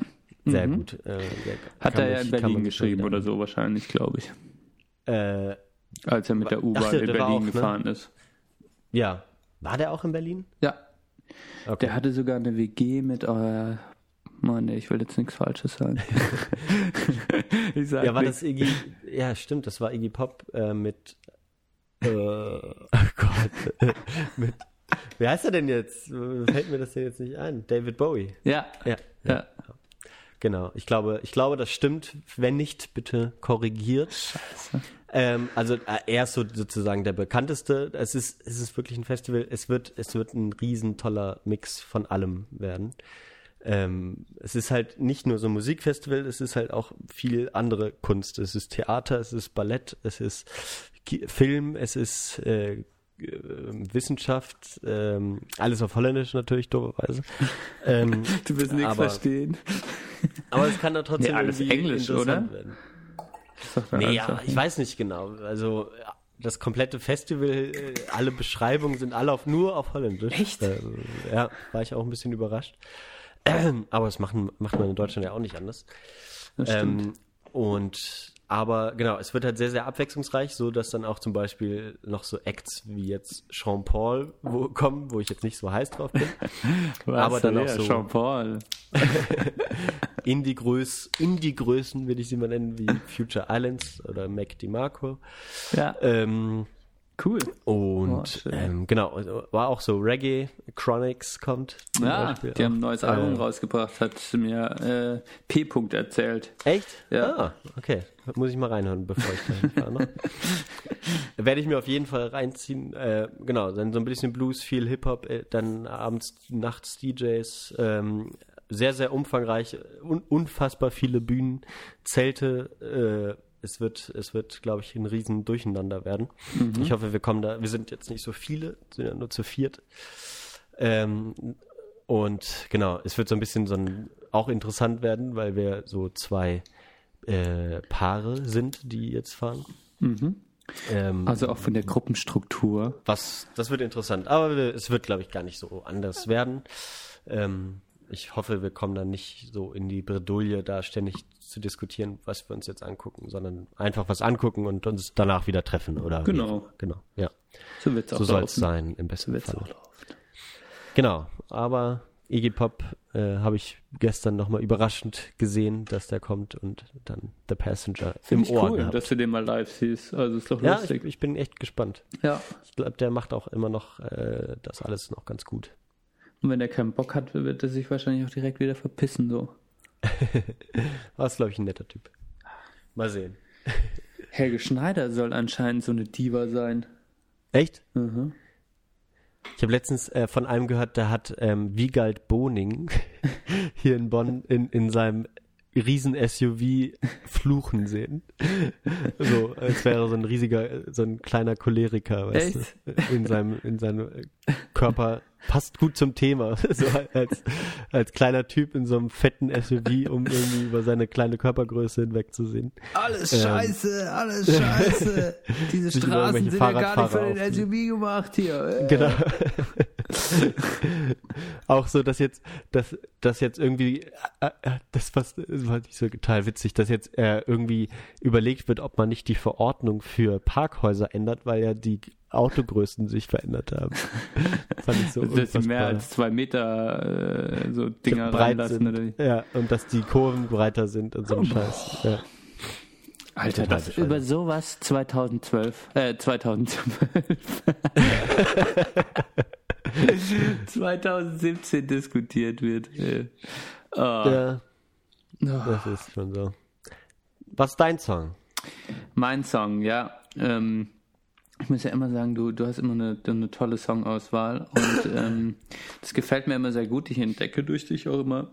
Sehr Mhm. gut. Äh, der Hat er ja in Berlin geschrieben oder so wahrscheinlich, glaube ich. Äh, Als er mit der U-Bahn in Berlin auch, ne? gefahren ist. ja. War der auch in Berlin? Ja. Okay. Der hatte sogar eine WG mit euer. Mann, nee, ich will jetzt nichts Falsches sagen. ich sag Ja, war nichts. das Iggy, ja, stimmt, das war Iggy Pop äh, mit, äh, oh Gott, mit, wie heißt er denn jetzt? Fällt mir das denn jetzt nicht ein? David Bowie. Ja. Ja, Ja. genau. Ich glaube, ich glaube, das stimmt. Wenn nicht, bitte korrigiert. Scheiße. Ähm, also äh, er ist so sozusagen der bekannteste. Es ist, es ist wirklich ein Festival. Es wird, es wird ein riesen toller Mix von allem werden. Ähm, es ist halt nicht nur so ein Musikfestival, es ist halt auch viel andere Kunst. Es ist Theater, es ist Ballett, es ist Film, es ist äh, äh, Wissenschaft, ähm, alles auf Holländisch natürlich, dooferweise. Ähm, Du wirst nichts verstehen. aber es kann da trotzdem Nee, alles Englisch, oder? werden. Nee, ja, ich weiß nicht genau. Also das komplette Festival, äh, alle Beschreibungen sind alle auf, nur auf Holländisch. Echt? Äh, ja, war ich auch ein bisschen überrascht. Aber das machen, macht man in Deutschland ja auch nicht anders. Das stimmt. Ähm, und aber genau, es wird halt sehr, sehr abwechslungsreich, so dass dann auch zum Beispiel noch so Acts wie jetzt Sean Paul wo, kommen, wo ich jetzt nicht so heiß drauf bin. Was aber dann auch so- Jean-Paul. Indie-Größ, Indie-Größen würde ich sie mal nennen, wie Future Islands oder Mac DiMarco. Ja, Ähm, cool. Und Oh, ähm, genau, also war auch so Reggae, Chronics kommt. Ja, Beispiel die haben ein auch. neues Album Äh, rausgebracht, hat mir äh, P. -Punkt erzählt. Echt? Ja. Ah, okay. Muss ich mal reinhören, bevor ich dahin fahre. Ne? Werde ich mir auf jeden Fall reinziehen. Äh, genau, dann so ein bisschen Blues, viel Hip-Hop, äh, dann abends, nachts DJs. Ähm, sehr, sehr umfangreich, un unfassbar viele Bühnen, Zelte. Äh, es wird, es wird, glaube ich, ein riesen Durcheinander werden. Ich hoffe, wir kommen da. Wir sind jetzt nicht so viele, sind ja nur zu viert. Ähm, und genau, es wird so ein bisschen so ein, auch interessant werden, weil wir so zwei äh, Paare sind, die jetzt fahren. Ähm, Also auch von der Gruppenstruktur. was, das wird interessant. Aber es wird, glaube ich, gar nicht so anders werden. Ähm, ich hoffe, wir kommen dann nicht so in die Bredouille, da ständig zu diskutieren, was wir uns jetzt angucken, sondern einfach was angucken und uns danach wieder treffen. Oder Genau. Wie, genau, ja. So auch So soll es sein, im besten Wird's Fall. Genau, aber Iggy Pop äh, habe ich gestern nochmal überraschend gesehen, dass der kommt und dann The Passenger im Finde ich Ohr cool, gehabt. dass du den mal live siehst. Also ist doch Ja, ich, lustig. ich bin echt gespannt. ja. Ich glaube, der macht auch immer noch äh, das alles noch ganz gut. Und wenn er keinen Bock hat, wird er sich wahrscheinlich auch direkt wieder verpissen. So. War ist, glaube ich, ein netter Typ. Mal sehen. Helge Schneider soll anscheinend so eine Diva sein. Echt? Mhm. Ich habe letztens äh, von einem gehört, der hat ähm, Wiegald Boning hier in Bonn in, in seinem riesen SUV fluchen sehen. So, als wäre so ein riesiger, so ein kleiner Choleriker, weißt Echt? du, in seinem, in seinem Körper passt gut zum Thema. So als, als kleiner Typ in so einem fetten SUV, um irgendwie über seine kleine Körpergröße hinwegzusehen. Alles Ähm. scheiße, alles scheiße. Diese Straßen sind ja gar nicht für den aufregen. SUV gemacht hier. Äh. Genau. auch so, dass jetzt, dass, dass jetzt irgendwie, äh, äh, das was, das war nicht so total witzig, dass jetzt äh, irgendwie überlegt wird, ob man nicht die Verordnung für Parkhäuser ändert, weil ja die Autogrößen sich verändert haben. Fand ich so Dass die unfassbar mehr als zwei Meter äh, so Dinger breit reinlassen. sind. Oder wie? Ja, und dass die Kurven breiter sind und so ein Scheiß. Ja. Alter, das, bescheuert. über sowas 2012, äh, 2012. 2017 diskutiert wird. Ah. ja, das ist schon so. Was ist dein Song? Mein Song, ja. Ähm, ich muss ja immer sagen, du, du hast immer eine, eine tolle Songauswahl und ähm, das gefällt mir immer sehr gut. Ich entdecke durch dich auch immer.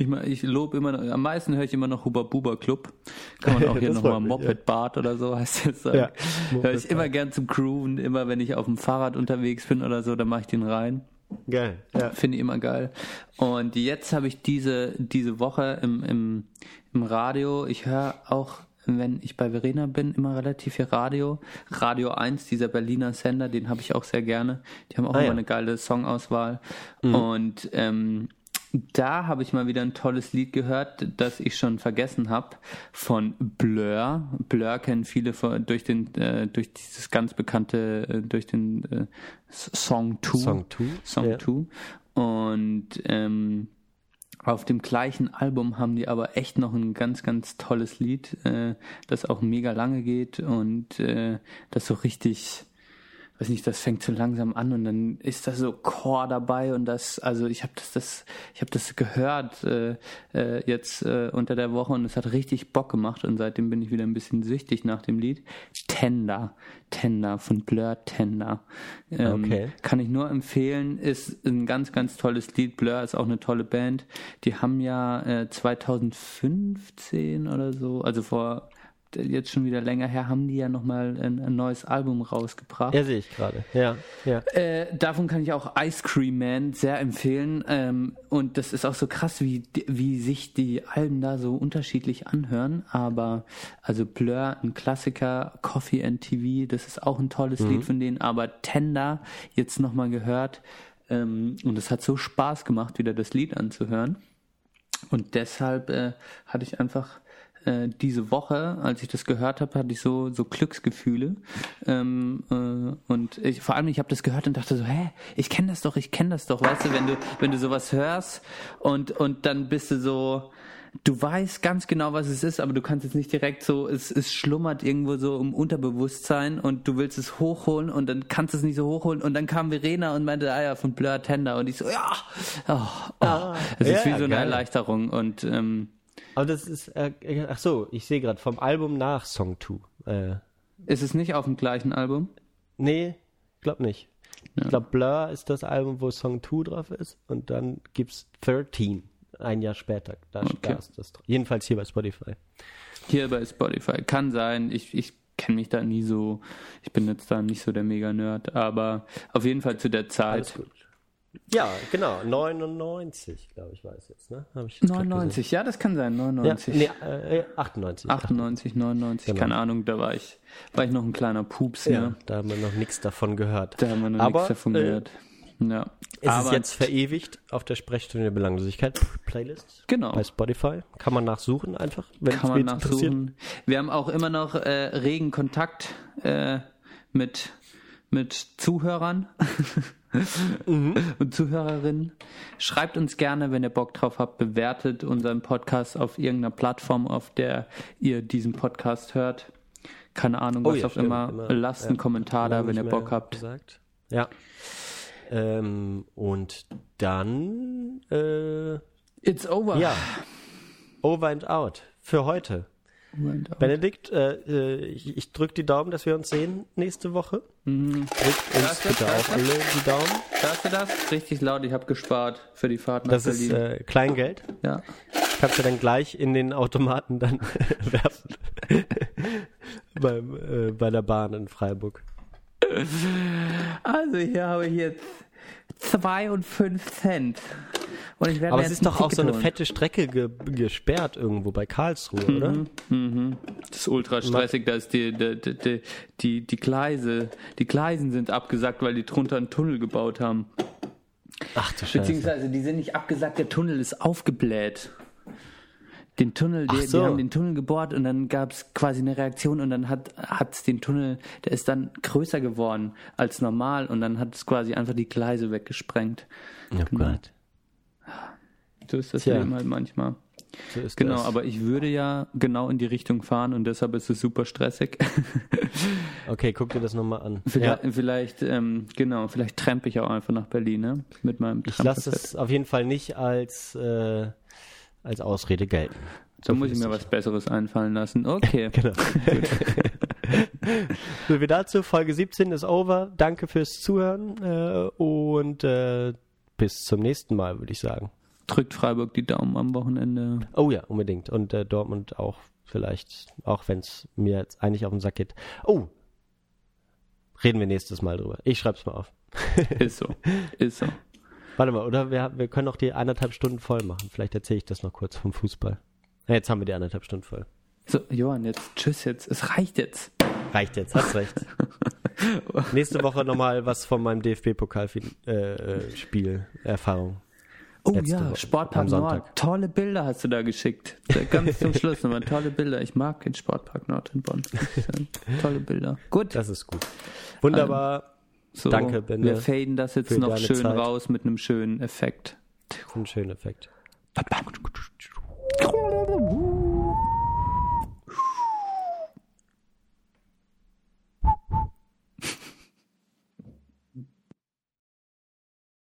Ich, mein, ich lobe immer, noch, am meisten höre ich immer noch Huber Buber Club. Kann man auch hier nochmal Moped Bart oder so heißt das. Ja, Höre ich immer gern zum Grooven, immer wenn ich auf dem Fahrrad unterwegs bin oder so, dann mache ich den rein. Geil. Ja. Finde ich immer geil. Und jetzt habe ich diese, diese Woche im, im, im Radio, ich höre auch, wenn ich bei Verena bin, immer relativ viel Radio. Radio 1, dieser Berliner Sender, den habe ich auch sehr gerne. Die haben auch Ah, immer ja. eine geile Songauswahl. Und ähm, da habe ich mal wieder ein tolles Lied gehört, das ich schon vergessen habe, von Blur. Blur kennen viele von, durch den, äh, durch dieses ganz bekannte, äh, durch den äh, Song 2. Song 2. Song Ja. 2. Und ähm, auf dem gleichen Album haben die aber echt noch ein ganz, ganz tolles Lied, äh, das auch mega lange geht und äh, das so richtig, weiß nicht, das fängt so langsam an und dann ist da so Chor dabei und das, also ich habe das, das, ich habe das gehört äh, äh, jetzt äh, unter der Woche und es hat richtig Bock gemacht und seitdem bin ich wieder ein bisschen süchtig nach dem Lied. Tender, Tender von Blur Tender. Ähm, Okay. Kann ich nur empfehlen, ist ein ganz, ganz tolles Lied. Blur ist auch eine tolle Band. Die haben ja äh, 2015 oder so, also vor jetzt schon wieder länger her, haben die ja nochmal ein, ein neues Album rausgebracht. Ja, sehe ich gerade. Ja, ja. Äh, davon kann ich auch Ice Cream Man sehr empfehlen. Ähm, und das ist auch so krass, wie, wie sich die Alben da so unterschiedlich anhören. Aber also Blur, ein Klassiker, Coffee and TV, das ist auch ein tolles Lied von denen. Aber Tender jetzt nochmal gehört. Ähm, und es hat so Spaß gemacht, wieder das Lied anzuhören. Und deshalb äh, hatte ich einfach äh, diese Woche, als ich das gehört habe, hatte ich so so Glücksgefühle ähm, äh, und ich, vor allem ich habe das gehört und dachte so, hä, ich kenne das doch, ich kenne das doch, weißt du, wenn du wenn du sowas hörst und und dann bist du so Du weißt ganz genau, was es ist, aber du kannst jetzt nicht direkt so, es, es schlummert irgendwo so im Unterbewusstsein und du willst es hochholen und dann kannst du es nicht so hochholen und dann kam Verena und meinte, ah ja, von Blur Tender und ich so, ja, oh, oh. es ist ja, wie so eine geil. Erleichterung. Erleichterung und ähm, Aber das ist, äh, ach so, ich sehe gerade vom Album nach Song 2. Äh, ist es nicht auf dem gleichen Album? nee, glaub nicht. Ich glaube, Blur ist das Album, wo Song 2 drauf ist und dann gibt's 13, ein Jahr später. Da, Okay. da ist das drauf. Jedenfalls hier bei Spotify. Hier bei Spotify. Kann sein. Ich, ich kenne mich da nie so. Ich bin jetzt da nicht so der Mega-Nerd. Aber auf jeden Fall zu der Zeit. Ja, genau, 99, glaube ich, war es jetzt, ne? Hab ich jetzt grad 99. Ja, das kann sein. gesehen. 99. Ja, nee, äh, 98. 98, 99. Genau. Keine Ahnung. Da war ich, war ich noch ein kleiner Pups. Ja, Ne? da haben wir noch nichts davon gehört. Da haben wir noch nichts davon äh, gehört. Ja. Es Aber ist jetzt verewigt auf der Sprechstunde der Belanglosigkeit Playlist Genau. bei Spotify. Kann man nachsuchen einfach, wenn es kann man nachsuchen. Wir haben auch immer noch äh, regen Kontakt äh, mit, mit Zuhörern Mhm. und Zuhörerinnen. Schreibt uns gerne, wenn ihr Bock drauf habt, bewertet unseren Podcast auf irgendeiner Plattform, auf der ihr diesen Podcast hört. Keine Ahnung, Oh was ja, auch stimmt, immer. immer, Lasst ja. einen Kommentar da, wenn ihr Bock habt. Gesagt. Ja. Ähm, und dann, äh, It's over. ja, over and out für heute. Benedikt, äh, äh, ich, ich drücke die Daumen, dass wir uns sehen nächste Woche. Mhm. Drückt uns Das ist- bitte das auch ist- alle die Daumen. Hörst du das? Richtig laut, ich habe gespart für die Fahrt nach Das ist Berlin. äh, Kleingeld. ja. Kannst du dann gleich in den Automaten dann werfen. Beim, äh, bei der Bahn in Freiburg. Also hier habe ich jetzt 2 und 5 Cent. Und ich werde Aber es jetzt ist doch auch so eine fette Strecke ge gesperrt irgendwo bei Karlsruhe, oder? Das ist ultra stressig, da ist die, die, die, die, die Gleise, die Gleisen sind abgesackt, weil die drunter einen Tunnel gebaut haben. Ach du Scheiße. Beziehungsweise die sind nicht abgesackt, der Tunnel ist aufgebläht. Den Tunnel, die, so. die haben den Tunnel gebohrt und dann gab es quasi eine Reaktion und dann hat hat's den Tunnel, der ist dann größer geworden als normal und dann hat es quasi einfach die Gleise weggesprengt. Oh Gott. So ist das Tja. Leben halt manchmal. So ist Genau, das. aber ich würde ja genau in die Richtung fahren und deshalb ist es super stressig. Okay, guck dir das nochmal an. vielleicht, Ja. vielleicht ähm, genau, vielleicht trampe ich auch einfach nach Berlin, ne? Mit meinem Ich lasse es auf jeden Fall nicht als, äh, als Ausrede gelten. So muss ich mir was Besseres einfallen lassen. Okay. Genau. so wie dazu, Folge 17 ist over. Danke fürs Zuhören äh, und äh, bis zum nächsten Mal, würde ich sagen. Drückt Freiburg die Daumen am Wochenende. Oh ja, unbedingt. Und äh, Dortmund auch vielleicht, auch wenn es mir jetzt eigentlich auf den Sack geht. Oh, reden wir nächstes Mal drüber. Ich schreib's mal auf. Ist so. Ist so. Warte mal, oder wir, wir können auch die anderthalb Stunden voll machen. Vielleicht erzähle ich das noch kurz vom Fußball. Ja, jetzt haben wir die anderthalb Stunden voll. So, Johann, jetzt tschüss jetzt. Es reicht jetzt. Reicht jetzt, hast recht. Nächste Woche nochmal was von meinem DFB-Pokal-Spiel äh, äh. Oh Letzte ja, Woche, Sportpark. Nord. Tolle Bilder hast du da geschickt. Ganz zum Schluss nochmal. Tolle Bilder. Ich mag den Sportpark Nord in Bonn. Tolle Bilder. Gut. Das ist gut. Wunderbar. So, Danke, Ben. Wir faden das jetzt noch schön Zeit. raus mit einem schönen Effekt. Ein schönen Effekt.